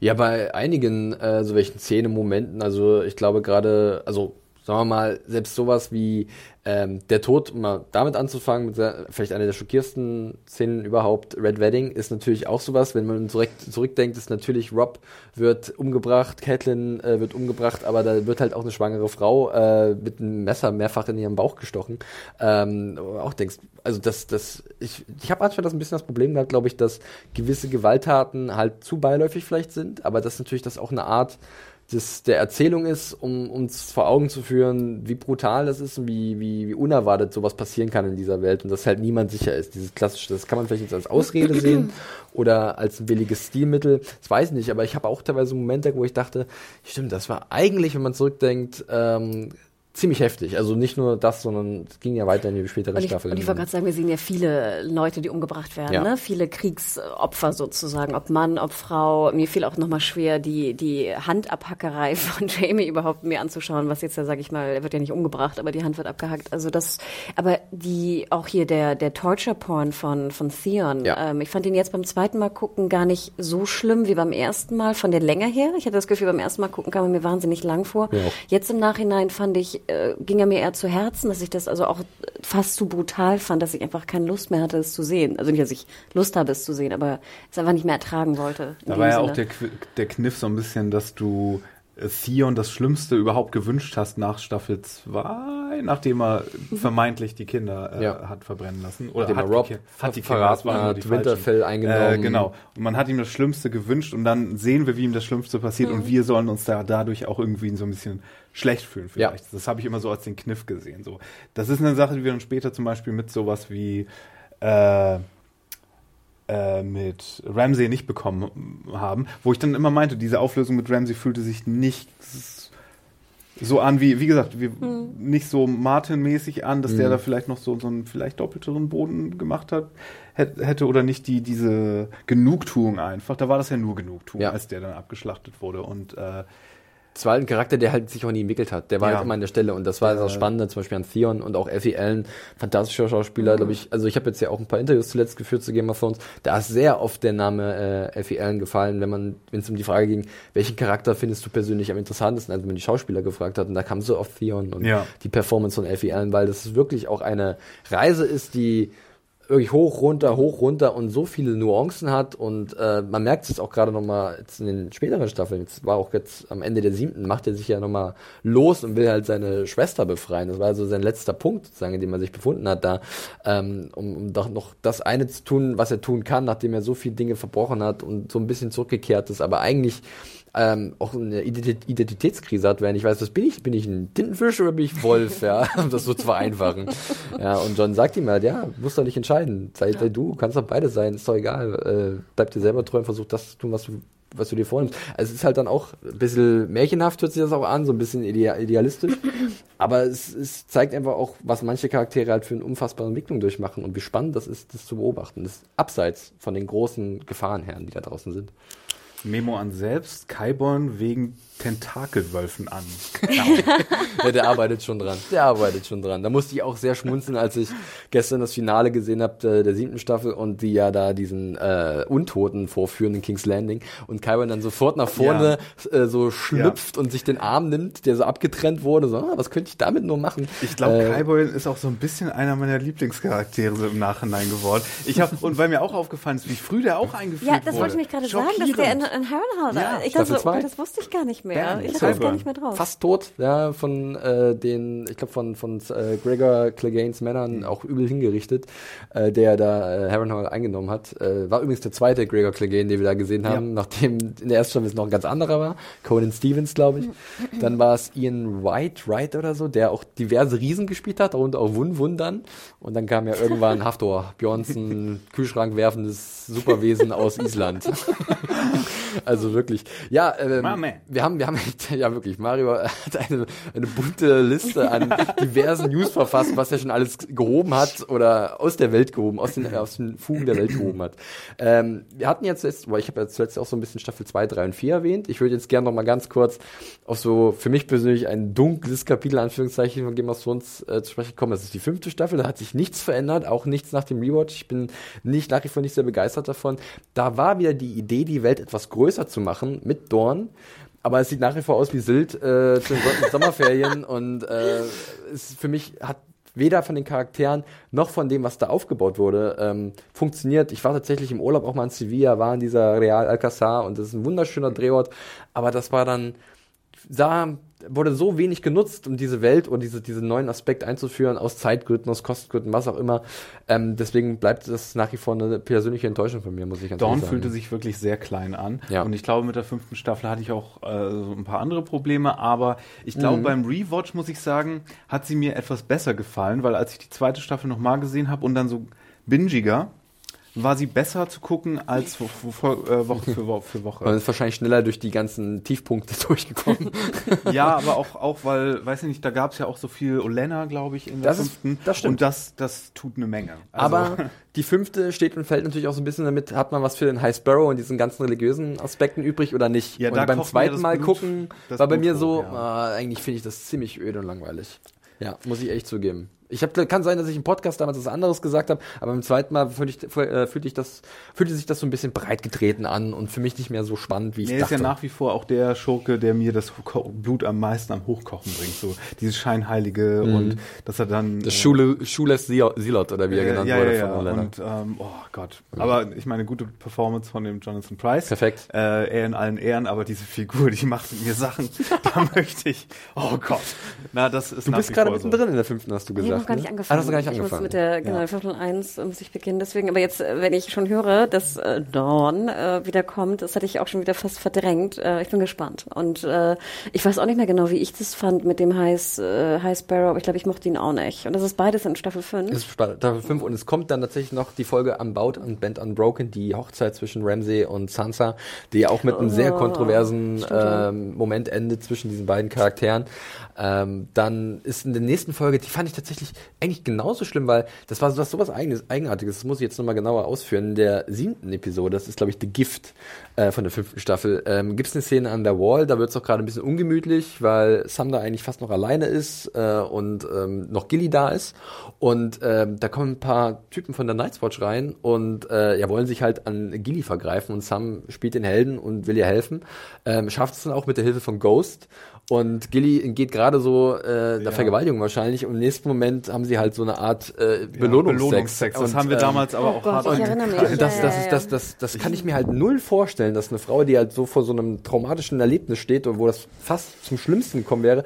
A: Ja, bei einigen äh, so welchen Szene-Momenten, also ich glaube gerade, also sagen wir mal, selbst sowas wie ähm, der Tod, um mal damit anzufangen, mit der, vielleicht eine der schockierendsten Szenen überhaupt, Red Wedding, ist natürlich auch sowas, wenn man zurück, zurückdenkt, ist natürlich Rob wird umgebracht, Catelyn äh, wird umgebracht, aber da wird halt auch eine schwangere Frau äh, mit einem Messer mehrfach in ihren Bauch gestochen. Ähm, auch denkst, also das, das, ich, ich habe manchmal das ein bisschen das Problem gehabt, glaube ich, dass gewisse Gewalttaten halt zu beiläufig vielleicht sind, aber dass natürlich das auch eine Art des, der Erzählung ist, um uns vor Augen zu führen, wie brutal das ist und wie, wie, wie unerwartet sowas passieren kann in dieser Welt und dass halt niemand sicher ist. Dieses klassische, das kann man vielleicht jetzt als Ausrede sehen (clears throat) oder als ein billiges Stilmittel, das weiß ich nicht, aber ich habe auch teilweise Momente, wo ich dachte, stimmt, das war eigentlich, wenn man zurückdenkt, ähm, ziemlich heftig. Also nicht nur das, sondern es ging ja weiter in die späteren
B: Und ich,
A: Staffeln.
B: und ich wollte gerade sagen, wir sehen ja viele Leute, die umgebracht werden,
A: Ja.
B: ne? viele Kriegsopfer sozusagen, ob Mann, ob Frau. Mir fiel auch nochmal schwer, die, die Handabhackerei (laughs) von Jamie überhaupt mir anzuschauen, was jetzt ja, sag ich mal, er wird ja nicht umgebracht, aber die Hand wird abgehackt. Also das, aber die, auch hier der, der Torture-Porn von, von Theon,
A: Ja.
B: ähm, ich fand ihn jetzt beim zweiten Mal gucken gar nicht so schlimm wie beim ersten Mal von der Länge her. Ich hatte das Gefühl, beim ersten Mal gucken kam er mir wahnsinnig lang vor.
A: Auch.
B: Jetzt im Nachhinein fand ich, äh, ging er mir eher zu Herzen, dass ich das also auch fast zu brutal fand, dass ich einfach keine Lust mehr hatte, es zu sehen. Also nicht, dass ich Lust habe, es zu sehen, aber es einfach nicht mehr ertragen wollte.
C: Da war ja
B: Sinne.
C: auch der, der Kniff so ein bisschen, dass du Theon das Schlimmste überhaupt gewünscht hast nach Staffel 2, nachdem er vermeintlich die Kinder äh,
A: Ja.
C: hat verbrennen lassen. Oder
A: Nachdem
C: hat
A: er
C: die,
A: Rob ver-
C: hat die
A: verraten hat,
C: die
A: Winterfell
C: falschen.
A: eingenommen.
C: Äh, genau. Und man hat ihm das Schlimmste gewünscht und dann sehen wir, wie ihm das Schlimmste passiert
B: Mhm.
C: und wir sollen uns da dadurch auch irgendwie so ein bisschen schlecht fühlen
A: Ja.
C: vielleicht. Das habe ich immer so als den Kniff gesehen. So. Das ist eine Sache, die wir dann später zum Beispiel mit sowas wie äh, äh, mit Ramsey nicht bekommen haben, wo ich dann immer meinte, diese Auflösung mit Ramsey fühlte sich nicht so an wie, wie gesagt, wie, nicht so Martin-mäßig an, dass der da vielleicht noch so, so einen vielleicht doppelteren Boden gemacht hat, hätt- hätte oder nicht die, diese Genugtuung einfach. Da war das ja nur Genugtuung,
A: Ja.
C: als der dann abgeschlachtet wurde und äh,
A: Es war halt ein Charakter, der halt sich auch nie entwickelt hat. Der war
C: Ja.
A: halt immer an der Stelle. Und das war das Spannende, zum Beispiel an Theon und auch Effie Allen, fantastischer Schauspieler, glaube ich. Also ich habe jetzt ja auch ein paar Interviews zuletzt geführt zu Game of Thrones. Da ist sehr oft der Name äh, Effie Allen gefallen, wenn man, wenn es um die Frage ging, welchen Charakter findest du persönlich am interessantesten, also wenn man die Schauspieler gefragt hat. Und da kam so oft Theon und
C: Ja.
A: die Performance von Effie Allen, weil das wirklich auch eine Reise ist, die wirklich hoch, runter, hoch, runter und so viele Nuancen hat und äh, man merkt es auch gerade nochmal jetzt in den späteren Staffeln, jetzt war auch jetzt am Ende der siebten, macht er sich ja nochmal los und will halt seine Schwester befreien. Das war also sein letzter Punkt, sozusagen, in dem er sich befunden hat da, ähm, um, um doch noch das eine zu tun, was er tun kann, nachdem er so viele Dinge verbrochen hat und so ein bisschen zurückgekehrt ist, aber eigentlich ähm, auch eine Ident- Identitätskrise hat, wenn ich weiß, was bin ich? Bin ich ein Tintenfisch oder bin ich Wolf? Ja, (laughs) um das so zu vereinfachen. Ja, und John sagt ihm halt, ja, musst doch nicht entscheiden. Sei, sei du, kannst doch beide sein, ist doch egal. Äh, bleib dir selber treu und versuch das zu tun, was du was du dir vornimmst. Also es ist halt dann auch ein bisschen märchenhaft, hört sich das auch an, so ein bisschen idea idealistisch. Aber es, es zeigt einfach auch, was manche Charaktere halt für eine unfassbare Entwicklung durchmachen und wie spannend das ist, das zu beobachten. Das ist abseits von den großen Gefahrenherren, die da draußen sind.
C: Memo an selbst, Kaiborn wegen Tentakelwölfen an.
A: Ja, der arbeitet schon dran. Der arbeitet schon dran. Da musste ich auch sehr schmunzeln, als ich gestern das Finale gesehen habe der, der siebten Staffel und die ja da diesen äh, Untoten vorführen in King's Landing und Kyron dann sofort nach vorne äh, so schlüpft und sich den Arm nimmt, der so abgetrennt wurde. So, ah, was könnte ich damit nur machen?
C: Ich glaube,
A: Äh,
C: Kaiboy ist auch so ein bisschen einer meiner Lieblingscharaktere so im Nachhinein geworden. Ich hab, und weil mir auch aufgefallen ist, wie früh der auch eingeführt
B: Ja,
C: wurde.
B: das wollte ich mich gerade sagen, dass der in, in Harrenhal,
C: Ja,
B: ich dachte, so, das wusste ich gar nicht mehr. wer. Ich habe das gar nicht mehr drauf.
A: Fast tot, ja, von äh, den, ich glaube von von äh, Gregor Cleganes Männern
C: Mhm.
A: auch übel hingerichtet, äh, der da äh, Harrenhal eingenommen hat. Äh, war übrigens der zweite Gregor Clegane, den wir da gesehen haben, nachdem in der ersten Staffel es noch ein ganz anderer war. Conan Stevens, glaube ich. Dann war es Ian White, Wright oder so, der auch diverse Riesen gespielt hat, darunter auch Wun Wun dann. Und dann kam ja irgendwann Haftor Björnsen, Kühlschrank werfendes Superwesen aus Island. (laughs) also wirklich. Ja, ähm, wir haben, wir haben ja wirklich, Mario hat eine, eine bunte Liste an diversen News verfasst, was er schon alles gehoben hat oder aus der Welt gehoben, aus den, aus den Fugen der Welt gehoben hat. Ähm, wir hatten jetzt, jetzt weil ich habe ja zuletzt auch so ein bisschen Staffel 2, 3 und 4 erwähnt. Ich würde jetzt gerne noch mal ganz kurz auf so für mich persönlich ein dunkles Kapitel, Anführungszeichen, von Game of Thrones äh, zu sprechen kommen. Das ist die fünfte Staffel, da hat sich nichts verändert, auch nichts nach dem Rewatch. Ich bin nicht nach wie vor nicht sehr begeistert davon. Da war wieder die Idee, die Welt etwas größer zu machen mit Dorn. Aber es sieht nach wie vor aus wie Sylt äh, zu den Sommerferien (laughs) und äh, ist für mich hat weder von den Charakteren noch von dem, was da aufgebaut wurde, ähm, funktioniert. Ich war tatsächlich im Urlaub auch mal in Sevilla, war in dieser Real Alcázar und das ist ein wunderschöner Drehort, aber das war dann sah, wurde so wenig genutzt, um diese Welt und diese, diesen neuen Aspekt einzuführen, aus Zeitgründen, aus Kostengründen, was auch immer. Ähm, deswegen bleibt das nach wie vor eine persönliche Enttäuschung von mir, muss ich ganz
C: Dawn
A: sagen.
C: fühlte sich wirklich sehr klein an.
A: Ja.
C: Und ich glaube, mit der fünften Staffel hatte ich auch äh, ein paar andere Probleme. Aber ich glaube,
A: Mhm.
C: beim Rewatch, muss ich sagen, hat sie mir etwas besser gefallen, weil als ich die zweite Staffel nochmal gesehen habe und dann so bingiger, war sie besser zu gucken als wo, wo, äh, Woche für Woche. Für
A: Man
C: Woche.
A: ist wahrscheinlich schneller durch die ganzen Tiefpunkte (laughs) durchgekommen. (laughs)
C: ja, aber auch, auch weil, weiß ich nicht, da gab es ja auch so viel Olena, glaube ich, in der
A: Das ist-
C: fünften.
A: das stimmt.
C: Und das, das tut eine Menge. Also,
A: Aber (laughs) die fünfte steht und fällt natürlich auch so ein bisschen damit, hat man was für den High Sparrow und diesen ganzen religiösen Aspekten übrig oder nicht?
C: Ja,
A: und beim zweiten Mal
C: Blut-
A: gucken, war bei mir so,
C: ja.
A: ah, eigentlich finde ich das ziemlich öde und langweilig. Ja, muss ich echt zugeben. Ich hab, kann sein, dass ich im Podcast damals was anderes gesagt habe, aber beim zweiten Mal fühlte ich, äh, fühlte ich das, fühlte sich das so ein bisschen breit getreten an und für mich nicht mehr so spannend, wie ich
C: Er ist
A: dachte.
C: ja nach wie vor auch der Schurke, der mir das Blut am meisten am Hochkochen bringt. So dieses Scheinheilige und dass er dann.
A: Mhm. das
C: äh,
A: Schule, Schules Silot oder wie er
C: äh,
A: genannt
C: ja,
A: wurde
C: ja,
A: von
C: ja. Und ähm, oh Gott. Aber ich meine, gute Performance von dem Jonathan Price.
A: Perfekt.
C: Äh, er in allen Ehren, aber diese Figur, die macht mit mir Sachen. (laughs) da möchte ich. Oh Gott. Na, das ist
A: Du bist gerade
C: vor so.
A: mittendrin in der fünften, hast du gesagt.
B: Habe noch gar nicht
A: Ah,
B: angefangen.
A: hast du gar nicht
B: ich
A: angefangen.
B: muss mit der, genau,
A: Ja.
B: Viertel eins muss ich beginnen. Deswegen, aber jetzt, wenn ich schon höre, dass äh, Dawn äh, wieder kommt, das hatte ich auch schon wieder fast verdrängt. Äh, ich bin gespannt. Und äh, ich weiß auch nicht mehr genau, wie ich das fand mit dem High, äh, High Sparrow, aber ich glaube, ich mochte ihn auch nicht. Und das ist beides in Staffel 5.
A: Es ist Staffel 5 und es kommt dann tatsächlich noch die Folge Unbound und Band Unbroken, die Hochzeit zwischen Ramsey und Sansa, die auch mit einem sehr kontroversen ähm, Moment endet zwischen diesen beiden Charakteren. Ähm, dann ist in der nächsten Folge, die fand ich tatsächlich eigentlich genauso schlimm, weil das war sowas, sowas eigenes, Eigenartiges, das muss ich jetzt nochmal genauer ausführen. In der siebten Episode, das ist glaube ich The Gift äh, von der fünften Staffel, ähm, gibt es eine Szene an der Wall, da wird es auch gerade ein bisschen ungemütlich, weil Sam da eigentlich fast noch alleine ist äh, und ähm, noch Gilly da ist. Und ähm, da kommen ein paar Typen von der Night's Watch rein und äh, ja, wollen sich halt an Gilly vergreifen und Sam spielt den Helden und will ihr helfen. Ähm, schafft es dann auch mit der Hilfe von Ghost. Und Gilly geht gerade so äh, der Vergewaltigung wahrscheinlich und im nächsten Moment haben sie halt so eine Art äh, Belohnungsex.
C: Belohnungsex. Das
A: Und,
C: haben wir
A: ähm,
C: damals aber
B: Oh
C: auch
B: Gott,
C: hart und-
A: das, das,
B: Ja, ja,
A: ist,
B: ja.
A: das, das, das kann ich mir halt null vorstellen, dass eine Frau, die halt so vor so einem traumatischen Erlebnis steht und wo das fast zum Schlimmsten gekommen wäre,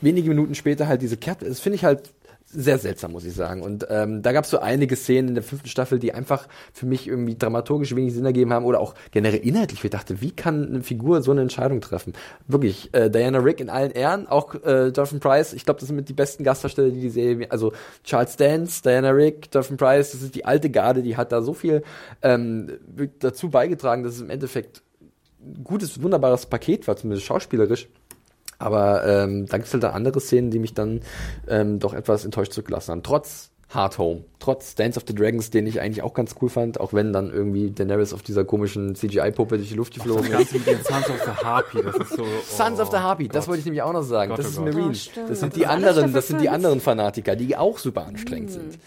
A: wenige Minuten später halt diese Kehrt, das finde ich halt sehr seltsam, muss ich sagen. Und ähm, da gab es so einige Szenen in der fünften Staffel, die einfach für mich irgendwie dramaturgisch wenig Sinn ergeben haben oder auch generell inhaltlich. Ich dachte, wie kann eine Figur so eine Entscheidung treffen? Wirklich, äh, Diana Rick in allen Ehren, auch äh, Jonathan Price. Ich glaube, das sind mit die besten Gastdarsteller, die die Serie, also Charles Dance, Diana Rick, Jonathan Price, das ist die alte Garde, die hat da so viel ähm, dazu beigetragen, dass es im Endeffekt ein gutes, wunderbares Paket war, zumindest schauspielerisch. Aber ähm, da gibt es halt dann andere Szenen, die mich dann ähm, doch etwas enttäuscht zurückgelassen haben. Trotz Hard Home, trotz Dance of the Dragons, den ich eigentlich auch ganz cool fand, auch wenn dann irgendwie Daenerys auf dieser komischen CGI-Puppe durch die Luft geflogen
C: Das
A: ist.
C: Ganze mit den Sons of the Harpy, das ist so. Oh, (laughs)
A: Sons of the Harpy, das
C: Gott.
A: wollte ich nämlich auch noch sagen.
C: Gott,
A: das
C: oh
A: ist. Marine.
B: Oh,
A: das sind
B: Das
A: die anderen, das sind die anderen Fanatiker, die auch super anstrengend sind.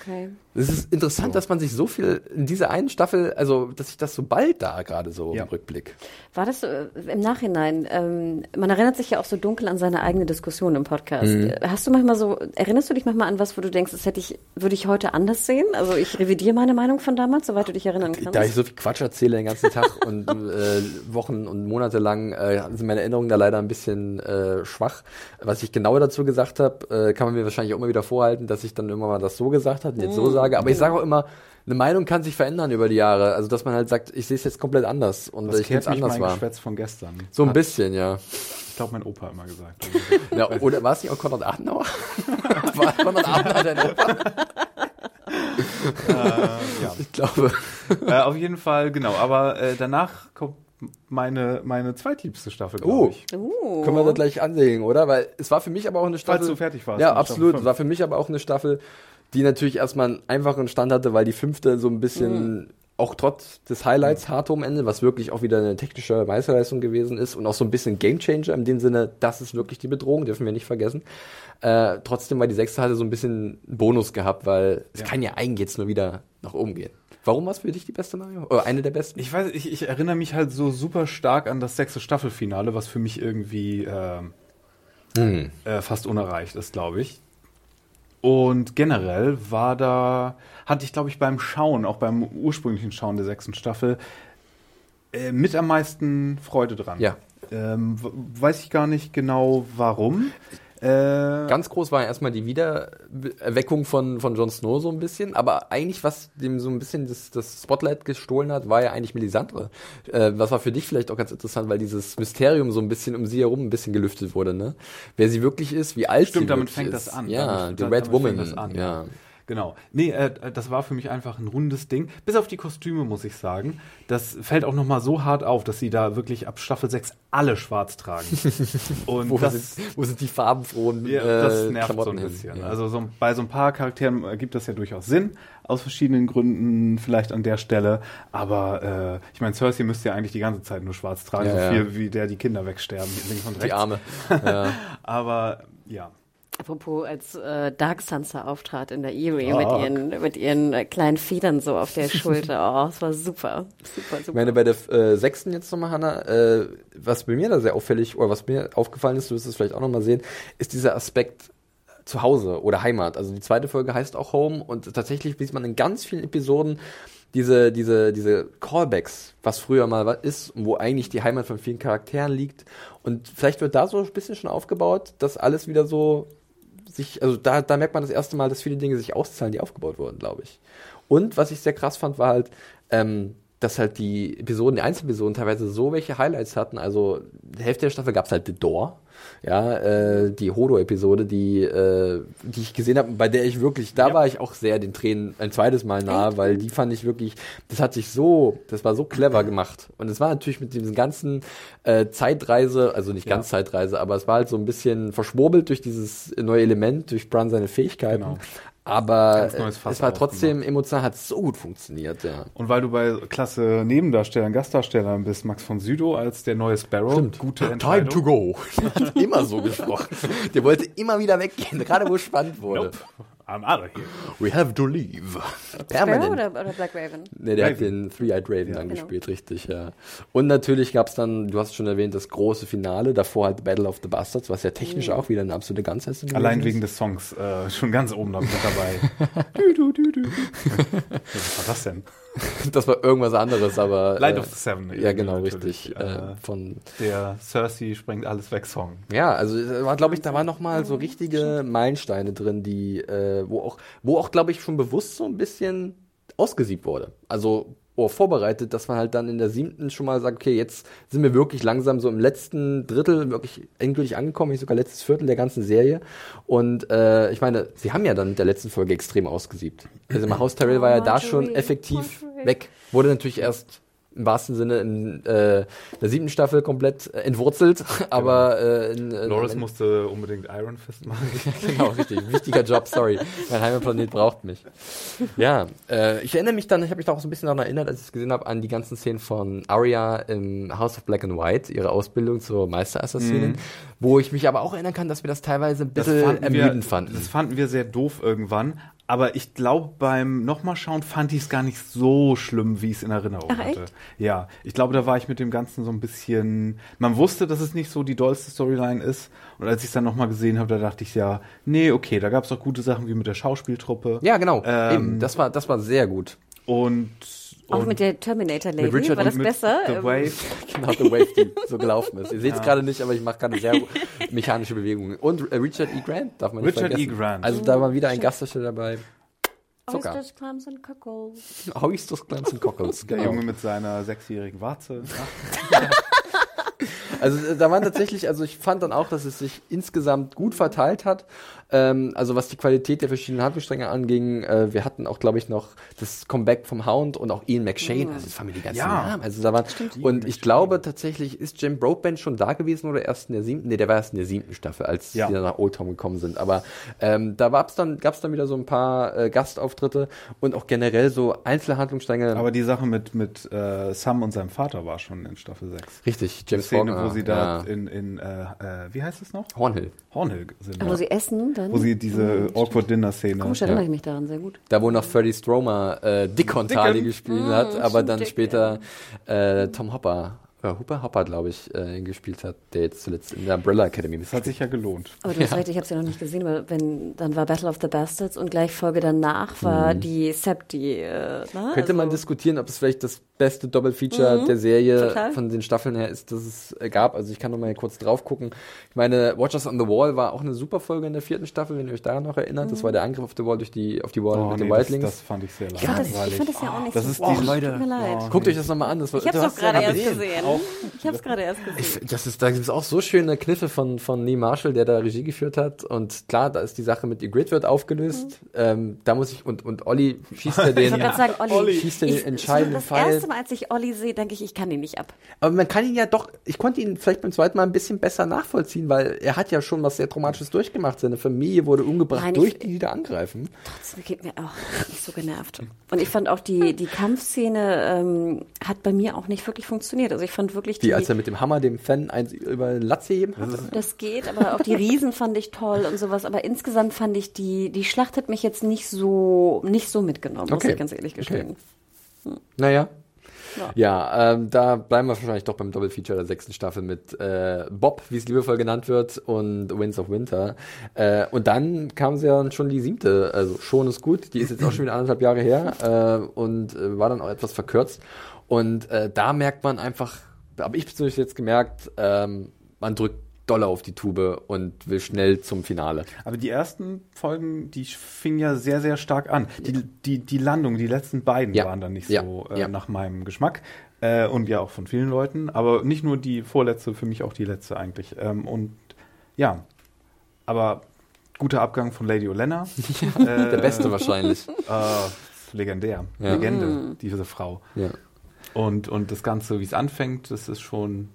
B: Okay.
A: Es ist interessant, dass man sich so viel in dieser einen Staffel, also dass sich das so bald da gerade so
C: Ja.
A: im Rückblick.
B: War das äh, im Nachhinein? Ähm, man erinnert sich ja auch so dunkel an seine eigene Diskussion im Podcast.
A: Mhm.
B: Hast du manchmal so, erinnerst du dich manchmal an was, wo du denkst, das hätte ich ich, würde ich heute anders sehen. Also ich revidiere meine Meinung von damals, soweit du dich erinnern kannst.
A: Da ich so viel Quatsch erzähle den ganzen Tag (laughs) und äh, Wochen und Monate lang, äh, sind meine Erinnerungen da leider ein bisschen äh, schwach. Was ich genau dazu gesagt habe, äh, kann man mir wahrscheinlich auch immer wieder vorhalten, dass ich dann irgendwann mal das so gesagt habe und jetzt so sage. Aber ich sage auch immer, eine Meinung kann sich verändern über die Jahre. Also dass man halt sagt, ich sehe es jetzt komplett anders und
C: Das
A: ich nehme
C: kehrt
A: es anders
C: mein
A: wahr.
C: Geschwätz von gestern.
A: So ein
C: Hat,
A: bisschen, ja.
C: Ich glaube, mein Opa hat immer gesagt.
A: ja oder war es nicht auch Konrad Adenauer? (laughs) war Konrad Adenauer dein Opa?
C: ja.
A: Ich glaube.
C: äh, auf jeden Fall, genau. Aber äh, danach kommt meine, meine zweitliebste Staffel, glaube
A: Oh.
C: ich.
B: Uh.
A: Können wir das gleich anlegen, oder? Weil es war für mich aber auch eine Staffel.
C: Falls du fertig warst
A: Ja, absolut. Es war für mich aber auch eine Staffel, die natürlich erstmal einen einfachen Stand hatte, weil die fünfte so ein bisschen auch trotz des Highlights hart am Ende, was wirklich auch wieder eine technische Meisterleistung gewesen ist und auch so ein bisschen Gamechanger in dem Sinne, das ist wirklich die Bedrohung, dürfen wir nicht vergessen. Äh, trotzdem war die sechste hatte so ein bisschen Bonus gehabt, weil es
C: Ja.
A: kann ja eigentlich jetzt nur wieder nach oben gehen. Warum war es für dich die beste Mario? Oder eine der besten?
C: Ich weiß, ich, ich erinnere mich halt so super stark an das sechste Staffelfinale, was für mich irgendwie ähm,
A: Hm.
C: äh, fast unerreicht ist, glaube ich. Und generell war da, hatte ich, glaube ich, beim Schauen, auch beim ursprünglichen Schauen der sechsten Staffel, äh, mit am meisten Freude dran.
A: Ja.
C: Ähm, weiß ich gar nicht genau warum. Äh,
A: Ganz groß war erstmal die Wiedererweckung von, von Jon Snow so ein bisschen, aber eigentlich, was dem so ein bisschen das, das Spotlight gestohlen hat, war ja eigentlich Melisandre. Äh, was war für dich vielleicht auch ganz interessant, weil dieses Mysterium so ein bisschen um sie herum ein bisschen gelüftet wurde, ne? Wer sie wirklich ist, wie alt
C: Stimmt,
A: sie
C: damit
A: wirklich
C: fängt
A: ist.
C: das an.
A: Ja,
C: Damit-
A: die
C: da-
A: Red
C: damit
A: Woman.
C: fängt das an,
A: ja.
C: Genau. Nee, äh, das war für mich einfach ein rundes Ding. Bis auf die Kostüme, muss ich sagen. Das fällt auch nochmal so hart auf, dass sie da wirklich ab Staffel 6 alle schwarz tragen. (laughs) Und
A: Wo,
C: das,
A: sind, wo sind die farbenfrohen
C: ja,
A: äh,
C: das nervt
A: Klamotten
C: so ein
A: hin?
C: bisschen.
A: Ja.
C: Also so, bei so ein paar Charakteren äh, gibt das ja durchaus Sinn. Aus verschiedenen Gründen vielleicht an der Stelle. Aber äh, ich meine, Cersei müsste ja eigentlich die ganze Zeit nur schwarz tragen,
A: Ja,
C: so viel wie der die Kinder wegsterben, links und rechts.
A: die Arme. (laughs)
C: Aber ja.
B: Apropos, als äh, Dark Sansa auftrat in der
C: Dark.
B: mit ihren, mit ihren äh, kleinen Federn so auf der (laughs) Schulter. Oh, es war super. Super, super.
A: Ich meine, bei der äh, sechsten jetzt nochmal, Hanna, äh, was bei mir da sehr auffällig, oder was mir aufgefallen ist, du wirst es vielleicht auch nochmal sehen, ist dieser Aspekt zu Hause oder Heimat. Also die zweite Folge heißt auch Home und tatsächlich sieht man in ganz vielen Episoden diese, diese, diese Callbacks, was früher mal was ist, und wo eigentlich die Heimat von vielen Charakteren liegt. Und vielleicht wird da so ein bisschen schon aufgebaut, dass alles wieder so sich, also da, da merkt man das erste Mal, dass viele Dinge sich auszahlen, die aufgebaut wurden, glaube ich. Und was ich sehr krass fand, war halt, ähm, dass halt die Episoden, die Einzelepisoden teilweise so welche Highlights hatten. Also die Hälfte der Staffel gab's halt The Door, ja, äh, die Hodo-Episode, die, äh, die ich gesehen habe, bei der ich wirklich, da
C: Ja.
A: war ich auch sehr den Tränen ein zweites Mal nahe, weil die fand ich wirklich, das hat sich so, das war so clever gemacht. Und es war natürlich mit diesem ganzen äh, Zeitreise, also nicht ganz Zeitreise, aber es war halt so ein bisschen verschwurbelt durch dieses neue Element, durch Bran seine Fähigkeiten.
C: Genau.
A: Aber es war trotzdem emotional, hat so gut funktioniert, ja.
C: Und weil du bei klasse Nebendarstellern, Gastdarstellern bist, Max von Sydow als der neue Sparrow, gute Entscheidung.
A: Time to go. (laughs) Der hat immer so gesprochen. Der wollte immer wieder weggehen, gerade wo es spannend wurde.
C: Nope. I'm out of here.
A: We have to leave. Permanent.
B: oder, oder Black Raven?
A: Nee, der hat
C: Raven.
A: den Three-Eyed Raven dann
B: Genau.
A: gespielt, richtig, ja. Und natürlich gab's dann, du hast es schon erwähnt, das große Finale, davor halt Battle of the Bastards, was ja technisch auch wieder eine absolute Ganzleistung
C: Allein
A: gewesen
C: wegen
A: ist.
C: des Songs äh, schon ganz oben noch mit dabei. (laughs) du, du, du, du. (laughs) Was war das denn? (laughs)
A: Das war irgendwas anderes, aber... (laughs)
C: Light
A: äh,
C: of the Seven.
A: Ja, genau, richtig.
C: Äh,
A: Äh, von
C: der Cersei sprengt alles weg Song.
A: Ja, also es war, glaube ich, da waren noch mal so richtige Meilensteine drin, die, äh, wo auch, wo auch, glaube ich, schon bewusst so ein bisschen ausgesiebt wurde. Also oh, vorbereitet, dass man halt dann in der siebten schon mal sagt, okay, jetzt sind wir wirklich langsam so im letzten Drittel wirklich endgültig angekommen, nicht sogar letztes Viertel der ganzen Serie. Und äh, ich meine, sie haben ja dann mit der letzten Folge extrem ausgesiebt. Also im Haus Tyrell war ja da schon
B: Marjorie,
A: effektiv Weg. Wurde natürlich erst im wahrsten Sinne in äh, der siebten Staffel komplett äh, entwurzelt, (laughs) aber äh, in, in,
C: Loris
A: in,
C: musste unbedingt Iron Fist machen. (laughs)
A: genau, richtig. Wichtiger Job, sorry. Mein Heimatplanet braucht mich. Ja, äh, ich erinnere mich dann, ich habe mich da auch so ein bisschen daran erinnert, als ich es gesehen habe, an die ganzen Szenen von Arya im House of Black and White, ihre Ausbildung zur Meisterassassinin, wo ich mich aber auch erinnern kann, dass wir das teilweise ein bisschen ermüdend
C: wir,
A: fanden.
C: Das fanden wir sehr doof irgendwann. Aber ich glaube, beim nochmal schauen fand ich es gar nicht so schlimm, wie ich es in Erinnerung
B: Ach,
C: hatte.
B: echt?
C: Ja, ich glaube, da war ich mit dem Ganzen so ein bisschen. Man wusste, dass es nicht so die dollste Storyline ist. Und als ich es dann nochmal gesehen habe, da dachte ich ja, nee, okay, da gab es auch gute Sachen wie mit der Schauspieltruppe.
A: Ja, genau.
C: Ähm,
A: Eben, das war, das war sehr gut.
C: Und.
B: Auch
C: und
B: mit der Terminator Lady,
A: Richard
B: war das besser?
C: The
B: Ähm,
C: Wave. (laughs)
A: Genau, The Wave, die so gelaufen ist. Ihr seht es gerade nicht, aber ich mache gerade sehr mechanische Bewegungen. Und äh, Richard E. Grant darf man nicht
C: Richard E.
A: vergessen.
C: Grant.
A: Also da war wieder ein Gastdarsteller dabei. Zucker.
B: Oysters, Clams and Cockles.
A: Oysters, Clams und Cockles.
C: Der
A: Genau.
C: Junge mit seiner sechsjährigen Warze. (laughs)
A: Also äh, da waren tatsächlich, also ich fand dann auch, dass es sich insgesamt gut verteilt hat. Ähm, also was die Qualität der verschiedenen Handlungsstränge anging, äh, wir hatten auch, glaube ich, noch das Comeback vom Hound und auch Ian McShane. Also das fanden wir die ganzen
C: Ja.
A: Namen. Also da waren, und ich glaube tatsächlich, ist Jim Broadbent schon da gewesen oder erst in der siebten? Nee, der war erst in der siebten Staffel, als
C: Ja.
A: die dann nach Old Town gekommen sind. Aber ähm, da gab's dann, gab's dann wieder so ein paar äh, Gastauftritte und auch generell so einzelne Handlungsstränge.
C: Aber die Sache mit, mit äh, Sam und seinem Vater war schon in Staffel 6.
A: Richtig,
C: Die
A: James Faulkner,
C: wo sie da
A: ja.
C: in, in äh, äh, wie heißt es noch?
A: Hornhill.
C: Hornhill sind.
B: Wo sie essen, dann.
C: Wo sie diese awkward Dinner-Szene.
B: Komisch, erinnere ich mich daran sehr gut.
A: Da wo noch Freddie Stromer äh, Dickon Tali
C: Dickon.
A: gespielt hat, aber dann
B: Dick,
A: später äh, Tom Hopper, äh, Hooper Hopper, glaube ich, äh, gespielt hat, der jetzt zuletzt in der Umbrella Academy
C: Das hat sich ja gelohnt.
B: Aber du hast recht, ich habe es ja noch nicht gesehen, weil wenn dann war Battle of the Bastards und gleich Folge danach war die Septi. Äh, na,
A: Könnte man
B: also-
A: diskutieren, ob es vielleicht das beste Doppelfeature der Serie
B: total.
A: von den Staffeln her ist, das es äh, gab. Also ich kann noch mal kurz drauf gucken. Ich meine, Watchers on the Wall war auch eine super Folge in der vierten Staffel, wenn ihr euch daran noch erinnert. Das war der Angriff auf the Wall durch die auf die Wall
C: Oh,
A: mit
C: nee,
A: den
C: das,
A: Wildlings.
C: das fand ich sehr
B: Ich fand, das, ich
C: langweilig.
B: fand das ja auch nicht
C: Das
B: so
C: ist die-
A: Leute.
B: Tut mir leid.
A: Guckt euch das nochmal an. Das, war-
B: Ich es doch
A: ja
B: gerade erst
A: gesehen.
B: Gesehen. Ich habe es gerade erst gesehen.
A: Das ist, da gibt es auch so schöne Kniffe von, von Lee Marshall, der da Regie geführt hat. Und klar, da ist die Sache mit Grid wird aufgelöst. Ähm, da muss ich, und, und Olli schießt ja
B: Mhm. Ich
A: den,
B: sagen, Olli.
A: Olli schießt den
B: ich,
A: entscheidenden
B: das
A: Pfeil.
B: erste Mal, als ich Olli sehe, denke ich, ich kann ihn nicht ab.
A: Aber man kann ihn ja doch, ich konnte ihn vielleicht beim zweiten Mal ein bisschen besser nachvollziehen, weil er hat ja schon was sehr Traumatisches durchgemacht. Seine Familie wurde umgebracht
B: Nein,
A: durch
B: ich-
A: die, die da angreifen.
B: Trotzdem geht mir auch nicht so genervt. Und ich fand auch die, die Kampfszene ähm, hat bei mir auch nicht wirklich funktioniert. Also ich fand wirklich die,
A: Wie als er mit dem Hammer dem Fan eins über den Latz heben hat.
B: das geht, aber auch die Riesen fand ich toll und sowas. Aber insgesamt fand ich die, die Schlacht hat mich jetzt nicht so, nicht so mitgenommen, muss
A: Okay.
B: ich ganz ehrlich gestehen.
A: Naja. Ja, ähm, da bleiben wir wahrscheinlich doch beim Doppelfeature der sechsten Staffel mit äh, Bob, wie es liebevoll genannt wird, und Winds of Winter. Äh, und dann kam sie ja schon die siebte, also schon ist gut, die ist jetzt auch schon wieder anderthalb Jahre her äh, und äh, war dann auch etwas verkürzt. Und äh, da merkt man einfach, habe ich persönlich jetzt gemerkt, ähm, man drückt doller auf die Tube und will schnell zum Finale.
C: Aber die ersten Folgen, die fingen ja sehr, sehr stark an. Die, die, die Landung, die letzten beiden
A: Ja.
C: waren dann nicht
A: Ja.
C: so äh, nach meinem Geschmack. Äh, und ja, auch von vielen Leuten. Aber nicht nur die vorletzte, für mich auch die letzte eigentlich. Ähm, und ja, aber guter Abgang von Lady Olenna. (laughs)
A: Der beste wahrscheinlich.
C: Äh, (laughs) legendär. Legende, diese Frau.
A: Ja.
C: Und, und das Ganze, wie es anfängt, das ist schon.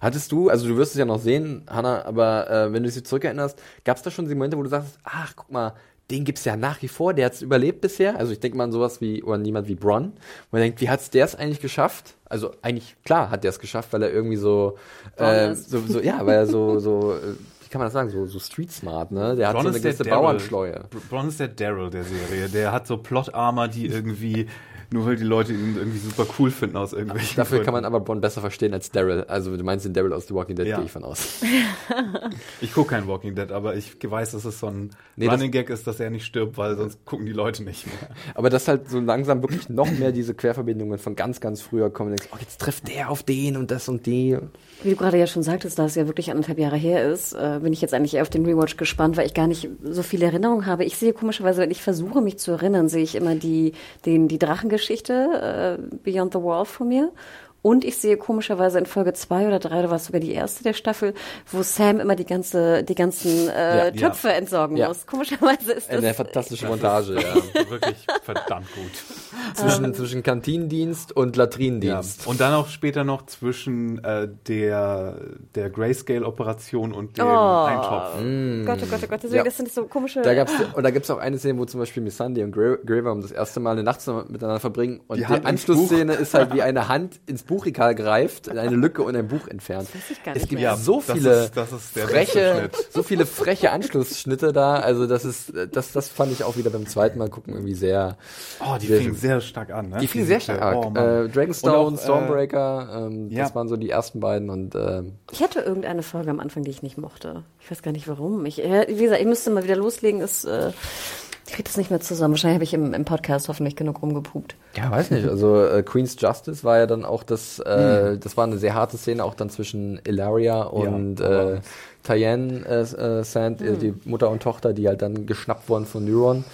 A: Hattest du, also du wirst es ja noch sehen, Hanna, aber äh, wenn du dich zurückerinnerst, gab es da schon die Momente, wo du sagst, ach, guck mal, den gibt's ja nach wie vor, der hat's überlebt bisher. Also ich denke mal an sowas wie, oder niemand wie Bronn, wo man denkt, wie hat's der es eigentlich geschafft? Also eigentlich, klar hat der es geschafft, weil er irgendwie so, äh, so, so, ja, weil er so, so, wie kann man das sagen, so, so street smart, ne? Der hat
C: Bronn
A: so eine
C: ist der
A: gewisse
C: Daryl.
A: Bauernschleue.
C: Bronn ist der Daryl der Serie. Der hat so Plot-Armor, die irgendwie, nur weil die Leute ihn irgendwie super cool finden aus irgendwelchen
A: Dafür kann man
C: Gründen.
A: aber Bronn besser verstehen als Daryl. Also du meinst den Daryl aus The Walking Dead,
C: Ja.
A: gehe ich von aus. (laughs)
C: Ich gucke kein Walking Dead, aber ich weiß, dass es so ein
A: Nee,
C: Running Gag ist, dass er nicht stirbt, weil sonst gucken die Leute nicht mehr.
A: Aber dass halt so langsam wirklich noch mehr diese Querverbindungen von ganz, ganz früher kommen. Und denkst, oh, jetzt trifft der auf den und das und die.
B: Wie du gerade ja schon sagtest, da es ja wirklich anderthalb Jahre her ist, äh, bin ich jetzt eigentlich eher auf den Rewatch gespannt, weil ich gar nicht so viele Erinnerungen habe. Ich sehe komischerweise, wenn ich versuche, mich zu erinnern, sehe ich immer die, den, die Drachengeschichte äh, Beyond the Wall vor mir. Und ich sehe komischerweise in Folge zwei oder drei, oder war es sogar die erste der Staffel, wo Sam immer die ganze, die ganzen äh,
A: Ja.
B: Töpfe entsorgen
A: Ja.
B: muss. Komischerweise ist das.
A: Eine fantastische Montage, ja. (laughs)
C: Wirklich verdammt gut.
A: zwischen, zwischen Kantinendienst und
C: Ja.
A: Latrinendienst.
C: Und dann auch später noch zwischen äh, der, der Grayscale-Operation und dem
B: Oh.
C: Eintopf.
B: Gott, oh Gott, oh Gott. Deswegen,
A: Ja.
B: das sind so komische.
A: Da gab's, und da gibt's auch eine Szene, wo zum Beispiel Miss Sunday und Gra- Graver um das erste Mal eine Nacht zusammen miteinander verbringen. Und
C: Die
A: die, Anschlussszene ist halt wie eine Hand ins Buch Buchregal greift, in eine Lücke und ein Buch entfernt.
B: weiß ich gar
A: es
B: nicht
A: gibt
B: mehr.
A: so
C: das
A: viele
C: ist- das ist der
A: freche, so viele freche Anschlussschnitte da. Also das ist, das, das fand ich auch wieder beim zweiten Mal gucken irgendwie sehr.
C: Oh, die
A: Sehr
C: fingen sehr stark an, ne?
A: Die fingen sehr stark.
C: Oh, Mann.
A: äh, Dragonstone,
C: auch, äh,
A: Stormbreaker, ähm,
C: ja.
A: das waren so die ersten beiden und ähm,
B: Ich hatte irgendeine Folge am Anfang, die ich nicht mochte. Ich weiß gar nicht warum. Ich, äh, wie gesagt, ich müsste mal wieder loslegen. Ist, äh, ich krieg das nicht mehr zusammen. Wahrscheinlich habe ich im, im Podcast hoffentlich genug rumgepupt.
A: Ja, weiß nicht. Also äh, Queen's Justice war ja dann auch das, äh, das war eine sehr harte Szene, auch dann zwischen Ilaria und
C: aber-
A: äh, Tyann äh, äh, Sand, äh, die Mutter und Tochter, die halt dann geschnappt wurden von Neuron.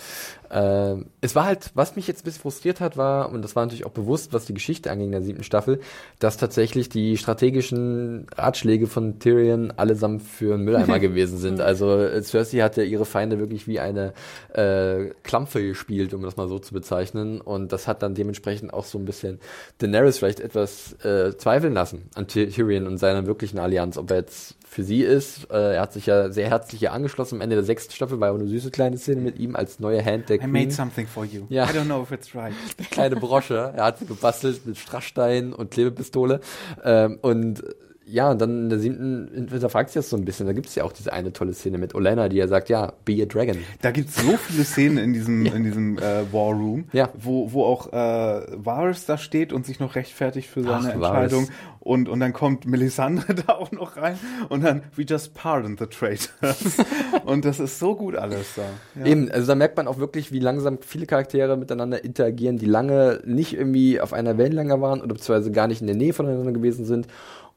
A: Ähm, es war halt, was mich jetzt ein bisschen frustriert hat, war, und das war natürlich auch bewusst, was die Geschichte anging in der siebten Staffel, dass tatsächlich die strategischen Ratschläge von Tyrion allesamt für einen Mülleimer (laughs) gewesen sind. Also äh, Cersei hat ja ihre Feinde wirklich wie eine äh, Klampfe gespielt, um das mal so zu bezeichnen. Und das hat dann dementsprechend auch so ein bisschen Daenerys vielleicht etwas äh, zweifeln lassen an Ty- Tyrion und seiner wirklichen Allianz, ob er jetzt für sie ist. Äh, er hat sich ja sehr herzlich hier angeschlossen. Am Ende der sechsten Staffel war auch eine süße kleine Szene mit ihm als neue Hand der
C: I
A: Queen.
C: made something for you.
A: Ja.
C: I don't know if it's right. (laughs)
A: kleine Brosche. Er hat sie gebastelt mit Strassstein und Klebepistole. Ähm, und ja, und dann in der siebten hinterfragt sich das so ein bisschen. Da gibt es ja auch diese eine tolle Szene mit Olenna, die ja sagt, ja, be a dragon.
C: Da gibt es so viele Szenen in diesem, (laughs) in diesem äh, War Room,
A: Ja.
C: wo, wo auch äh, Varys da steht und sich noch rechtfertigt für seine
A: Ach,
C: Entscheidung.
A: Varys.
C: Und, und dann kommt Melisandre (laughs) da auch noch rein und dann, we just pardon the traitors. (laughs) und das ist so gut alles da. Ja.
A: Eben, also da merkt man auch wirklich, wie langsam viele Charaktere miteinander interagieren, die lange nicht irgendwie auf einer Wellenlänge waren oder beziehungsweise gar nicht in der Nähe voneinander gewesen sind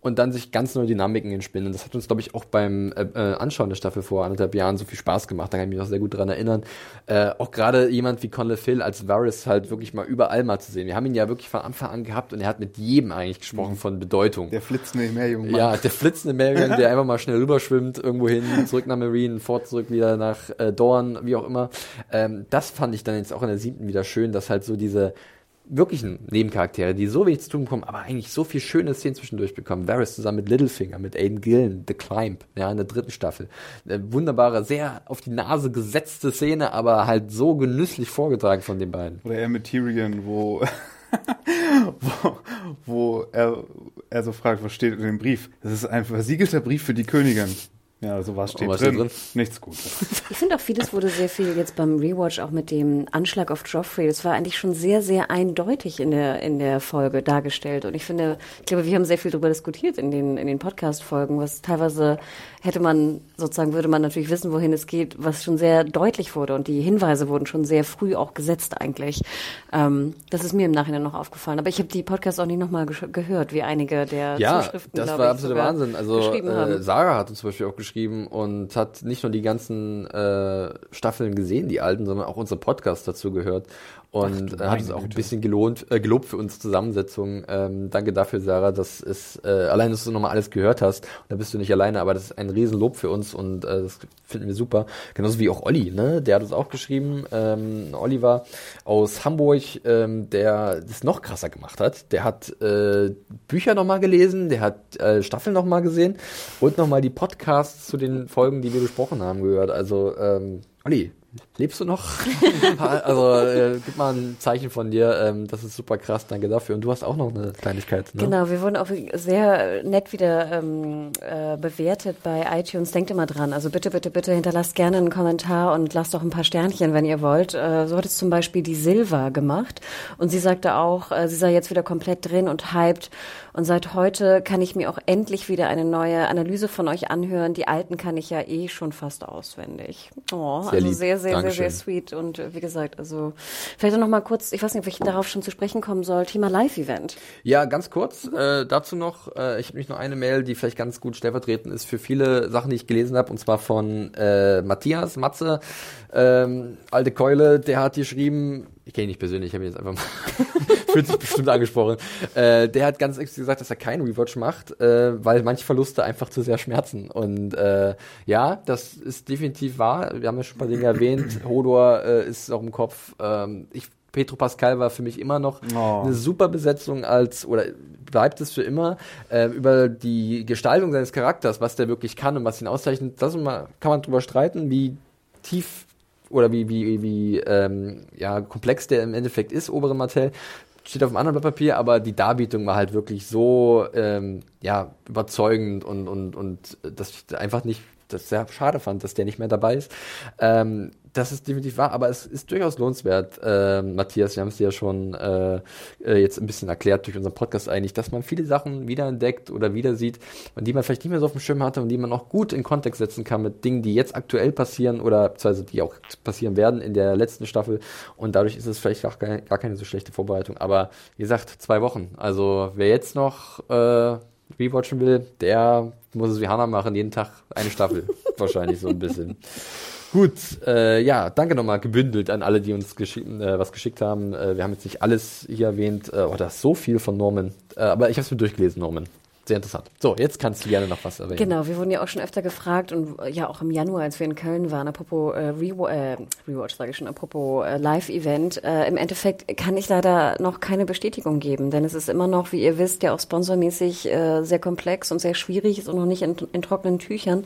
A: und dann sich ganz neue Dynamiken entspinnen. Und das hat uns, glaube ich, auch beim äh, äh, Anschauen der Staffel vor anderthalb Jahren so viel Spaß gemacht. Da kann ich mich noch sehr gut dran erinnern. Äh, auch gerade jemand wie Conley Phil als Varys halt wirklich mal überall mal zu sehen. Wir haben ihn ja wirklich von Anfang an gehabt und er hat mit jedem eigentlich gesprochen von Bedeutung.
C: Der flitzende Meerjungmann.
A: Ja, der flitzende Marion, der einfach mal schnell rüberschwimmt, irgendwo hin, zurück nach Marine, fort zurück wieder nach äh, Dorn, wie auch immer. Ähm, das fand ich dann jetzt auch in der siebten wieder schön, dass halt so diese wirklichen Nebencharaktere, die so wenig zu tun bekommen, aber eigentlich so viel schöne Szenen zwischendurch bekommen. Varys zusammen mit Littlefinger, mit Aiden Gillen, The Climb, ja, in der dritten Staffel. Eine wunderbare, sehr auf die Nase gesetzte Szene, aber halt so genüsslich vorgetragen von den beiden.
C: Oder er mit Tyrion, wo, (laughs) wo, wo er, er so fragt, was steht in dem Brief? Das ist ein versiegelter Brief für die Königin. Ja, so was steht,
A: was
C: drin.
A: steht drin?
C: Nichts Gutes.
B: Ich finde auch vieles wurde sehr viel jetzt beim Rewatch auch mit dem Anschlag auf Joffrey. Das war eigentlich schon sehr, sehr eindeutig in der, in der Folge dargestellt. Und ich finde, ich glaube, wir haben sehr viel darüber diskutiert in den, in den Podcast-Folgen, was teilweise hätte man, sozusagen würde man natürlich wissen, wohin es geht, was schon sehr deutlich wurde. Und die Hinweise wurden schon sehr früh auch gesetzt eigentlich. Ähm, das ist mir im Nachhinein noch aufgefallen. Aber ich habe die Podcasts auch nicht nochmal gehört, wie einige der
A: Ja,
B: Zuschriften,
A: das
B: glaube
A: war absoluter Wahnsinn. Also äh. Sarah hat uns zum Beispiel auch geschrieben und hat nicht nur die ganzen äh, Staffeln gesehen, die alten, sondern auch unser Podcast dazu gehört und äh, hat es auch ein
C: Güte.
A: bisschen gelohnt, äh, gelobt für unsere Zusammensetzung. Ähm, danke dafür, Sarah, dass es äh, allein, dass du nochmal alles gehört hast. Und da bist du nicht alleine, aber das ist ein Riesenlob für uns und äh, das finden wir super. Genauso wie auch Olli, ne? Der hat uns auch geschrieben. Ähm, Oliver aus Hamburg, ähm, der das noch krasser gemacht hat. Der hat äh, Bücher nochmal gelesen, der hat äh, Staffeln nochmal gesehen und nochmal die Podcasts zu den Folgen, die wir besprochen haben, gehört. Also, ähm, Olli, lebst du noch? (laughs) also, äh, gib mal ein Zeichen von dir. Ähm, das ist super krass, danke dafür. Und du hast auch noch eine Kleinigkeit, ne?
B: Genau, wir wurden auch sehr nett wieder ähm, äh, bewertet bei iTunes. Denkt immer dran. Also bitte, bitte, bitte hinterlasst gerne einen Kommentar und lasst auch ein paar Sternchen, wenn ihr wollt. Äh, so hat es zum Beispiel die Silva gemacht. Und sie sagte auch, äh, sie sei jetzt wieder komplett drin und hyped. Und seit heute kann ich mir auch endlich wieder eine neue Analyse von euch anhören. Die alten kann ich ja eh schon fast auswendig. Oh,
A: Sehr
B: also
A: lieb.
B: sehr, sehr, sehr,
A: Dankeschön.
B: sehr sweet. Und äh, wie gesagt, also vielleicht noch mal kurz, ich weiß nicht, ob ich darauf schon zu sprechen kommen soll, Thema Live-Event.
A: Ja, ganz kurz äh, dazu noch. Äh, ich habe nicht nur eine Mail, die vielleicht ganz gut stellvertretend ist für viele Sachen, die ich gelesen habe, und zwar von äh, Matthias Matze, ähm, alte Keule, der hat geschrieben, ich kenne ihn nicht persönlich, ich habe ihn jetzt einfach mal, (laughs) fühlt sich bestimmt angesprochen, äh, der hat ganz explizit gesagt, dass er keinen Rewatch macht, äh, weil manche Verluste einfach zu sehr schmerzen. Und äh, ja, das ist definitiv wahr. Wir haben ja schon ein paar Dinge erwähnt. (clears throat) Hodor äh, ist auch im Kopf. Ähm, ich Petro Pascal war für mich immer noch
C: Oh.
A: eine super Besetzung als, oder bleibt es für immer, äh, über die Gestaltung seines Charakters, was der wirklich kann und was ihn auszeichnet, das mal, kann man drüber streiten, wie tief oder wie, wie, wie ähm, ja, komplex der im Endeffekt ist, Obere Martell. steht auf einem anderen Blatt Papier, aber die Darbietung war halt wirklich so ähm, ja, überzeugend und, und, und dass ich einfach nicht das sehr schade fand, dass der nicht mehr dabei ist. Ähm, das ist definitiv wahr, aber es ist durchaus lohnenswert, äh, Matthias, wir haben es ja schon äh, äh, jetzt ein bisschen erklärt durch unseren Podcast eigentlich, dass man viele Sachen wiederentdeckt oder wieder sieht, die man vielleicht nicht mehr so auf dem Schirm hatte und die man auch gut in Kontext setzen kann mit Dingen, die jetzt aktuell passieren oder beziehungsweise die auch passieren werden in der letzten Staffel und dadurch ist es vielleicht auch gar, gar keine so schlechte Vorbereitung. Aber wie gesagt, zwei Wochen. Also wer jetzt noch äh, rewatchen will, der muss es wie Hannah machen, jeden Tag eine Staffel. (laughs) Wahrscheinlich so ein bisschen. Gut, äh, ja, danke nochmal gebündelt an alle, die uns geschick, äh, was geschickt haben. Äh, wir haben jetzt nicht alles hier erwähnt. Äh, ist so viel von Norman. Äh, aber ich habe es mir durchgelesen, Norman sehr interessant. So, jetzt kannst du gerne noch was erwähnen.
B: Genau, wir wurden ja auch schon öfter gefragt und äh, ja auch im Januar, als wir in Köln waren, apropos äh, Rewa äh, Rewatch, sage ich schon, apropos äh, Live-Event. Äh, Im Endeffekt kann ich leider noch keine Bestätigung geben, denn es ist immer noch, wie ihr wisst, ja auch sponsormäßig äh, sehr komplex und sehr schwierig, ist und noch nicht in, in trockenen Tüchern.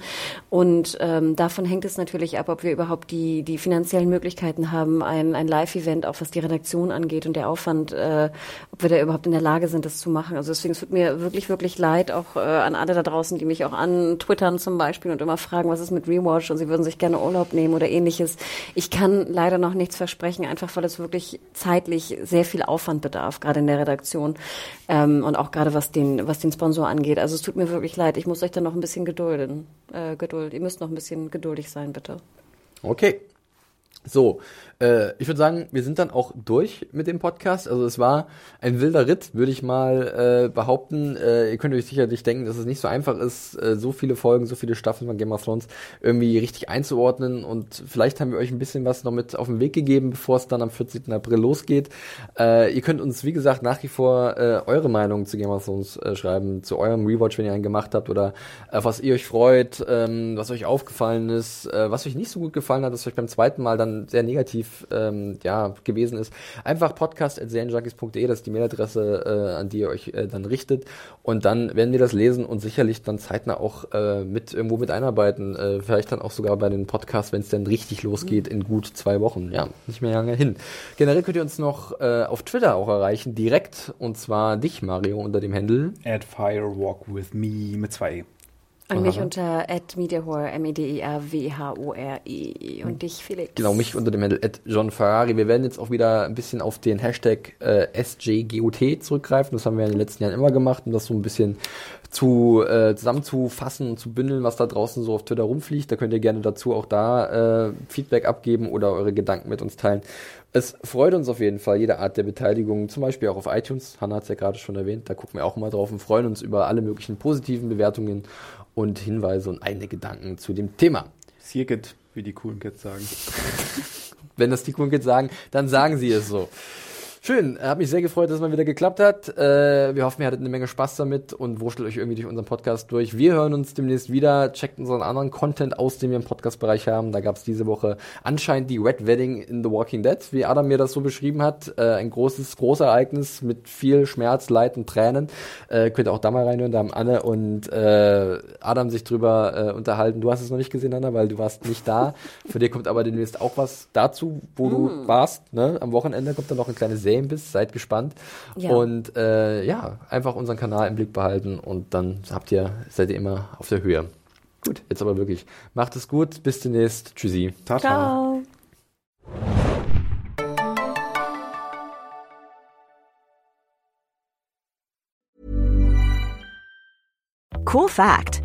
B: Und ähm, davon hängt es natürlich ab, ob wir überhaupt die, die finanziellen Möglichkeiten haben, ein, ein Live-Event, auch was die Redaktion angeht und der Aufwand, äh, ob wir da überhaupt in der Lage sind, das zu machen. Also deswegen, es tut mir wirklich, wirklich leid leid auch äh, an alle da draußen, die mich auch antwittern zum Beispiel und immer fragen, was ist mit Rewatch und sie würden sich gerne Urlaub nehmen oder ähnliches. Ich kann leider noch nichts versprechen, einfach weil es wirklich zeitlich sehr viel Aufwand bedarf, gerade in der Redaktion ähm, und auch gerade was den, was den Sponsor angeht. Also es tut mir wirklich leid. Ich muss euch da noch ein bisschen gedulden. Äh, Geduld. Ihr müsst noch ein bisschen geduldig sein, bitte.
A: Okay. So, äh, ich würde sagen, wir sind dann auch durch mit dem Podcast. Also es war ein wilder Ritt, würde ich mal äh, behaupten. Äh, ihr könnt euch sicherlich denken, dass es nicht so einfach ist, äh, so viele Folgen, so viele Staffeln von Game of Thrones irgendwie richtig einzuordnen. Und vielleicht haben wir euch ein bisschen was noch mit auf den Weg gegeben, bevor es dann am 14. April losgeht. Äh, ihr könnt uns, wie gesagt, nach wie vor äh, eure Meinung zu Game of Thrones äh, schreiben, zu eurem Rewatch, wenn ihr einen gemacht habt, oder äh, was ihr euch freut, ähm, was euch aufgefallen ist, äh, was euch nicht so gut gefallen hat, was euch beim zweiten Mal dann sehr negativ ähm, ja, gewesen ist. Einfach podcast.serienjunkies.de, das ist die Mailadresse, äh, an die ihr euch äh, dann richtet. Und dann werden wir das lesen und sicherlich dann zeitnah auch äh, mit irgendwo mit einarbeiten. Äh, vielleicht dann auch sogar bei den Podcasts, wenn es dann richtig losgeht in gut zwei Wochen. Ja, nicht mehr lange hin. Generell könnt ihr uns noch äh, auf Twitter auch erreichen, direkt. Und zwar dich, Mario, unter dem Handle.
C: At Firewalk with me mit zwei E.
B: Und mich unter @mediahore m e d e r w h o r e und dich Felix.
A: Genau, mich unter dem Handle at John Ferrari. Wir werden jetzt auch wieder ein bisschen auf den Hashtag äh, SJGOT zurückgreifen. Das haben wir in den letzten Jahren immer gemacht, um das so ein bisschen zu äh, zusammenzufassen und zu bündeln, was da draußen so auf Twitter rumfliegt. Da könnt ihr gerne dazu auch da äh, Feedback abgeben oder eure Gedanken mit uns teilen. Es freut uns auf jeden Fall, jede Art der Beteiligung, zum Beispiel auch auf iTunes. Hanna hat es ja gerade schon erwähnt, da gucken wir auch mal drauf und freuen uns über alle möglichen positiven Bewertungen und Hinweise und eigene Gedanken zu dem Thema.
C: Sirget, wie die coolen Kids sagen. (laughs)
A: Wenn das die coolen Kids sagen, dann sagen sie es so. Schön, hat mich sehr gefreut, dass es mal wieder geklappt hat. Äh, wir hoffen, ihr hattet eine Menge Spaß damit und wurschtelt euch irgendwie durch unseren Podcast durch. Wir hören uns demnächst wieder. Checkt unseren anderen Content aus, den wir im Podcast-Bereich haben. Da gab es diese Woche anscheinend die Red Wedding in The Walking Dead, wie Adam mir das so beschrieben hat. Äh, ein großes, großes Ereignis mit viel Schmerz, Leid und Tränen. Äh, könnt ihr auch da mal reinhören. Da haben Anne und äh, Adam sich drüber äh, unterhalten. Du hast es noch nicht gesehen, Anna, weil du warst nicht da. Für (laughs) dir kommt aber demnächst auch was dazu, wo du warst. Ne? Am Wochenende kommt dann noch eine kleine Serie Game bist. Seid gespannt.
B: Ja.
A: Und äh, ja, einfach unseren Kanal im Blick behalten und dann habt ihr, seid ihr immer auf der Höhe. Gut, jetzt aber wirklich. Macht es gut. Bis demnächst. Tschüssi.
C: Tata.
B: Ciao.
D: Cool fact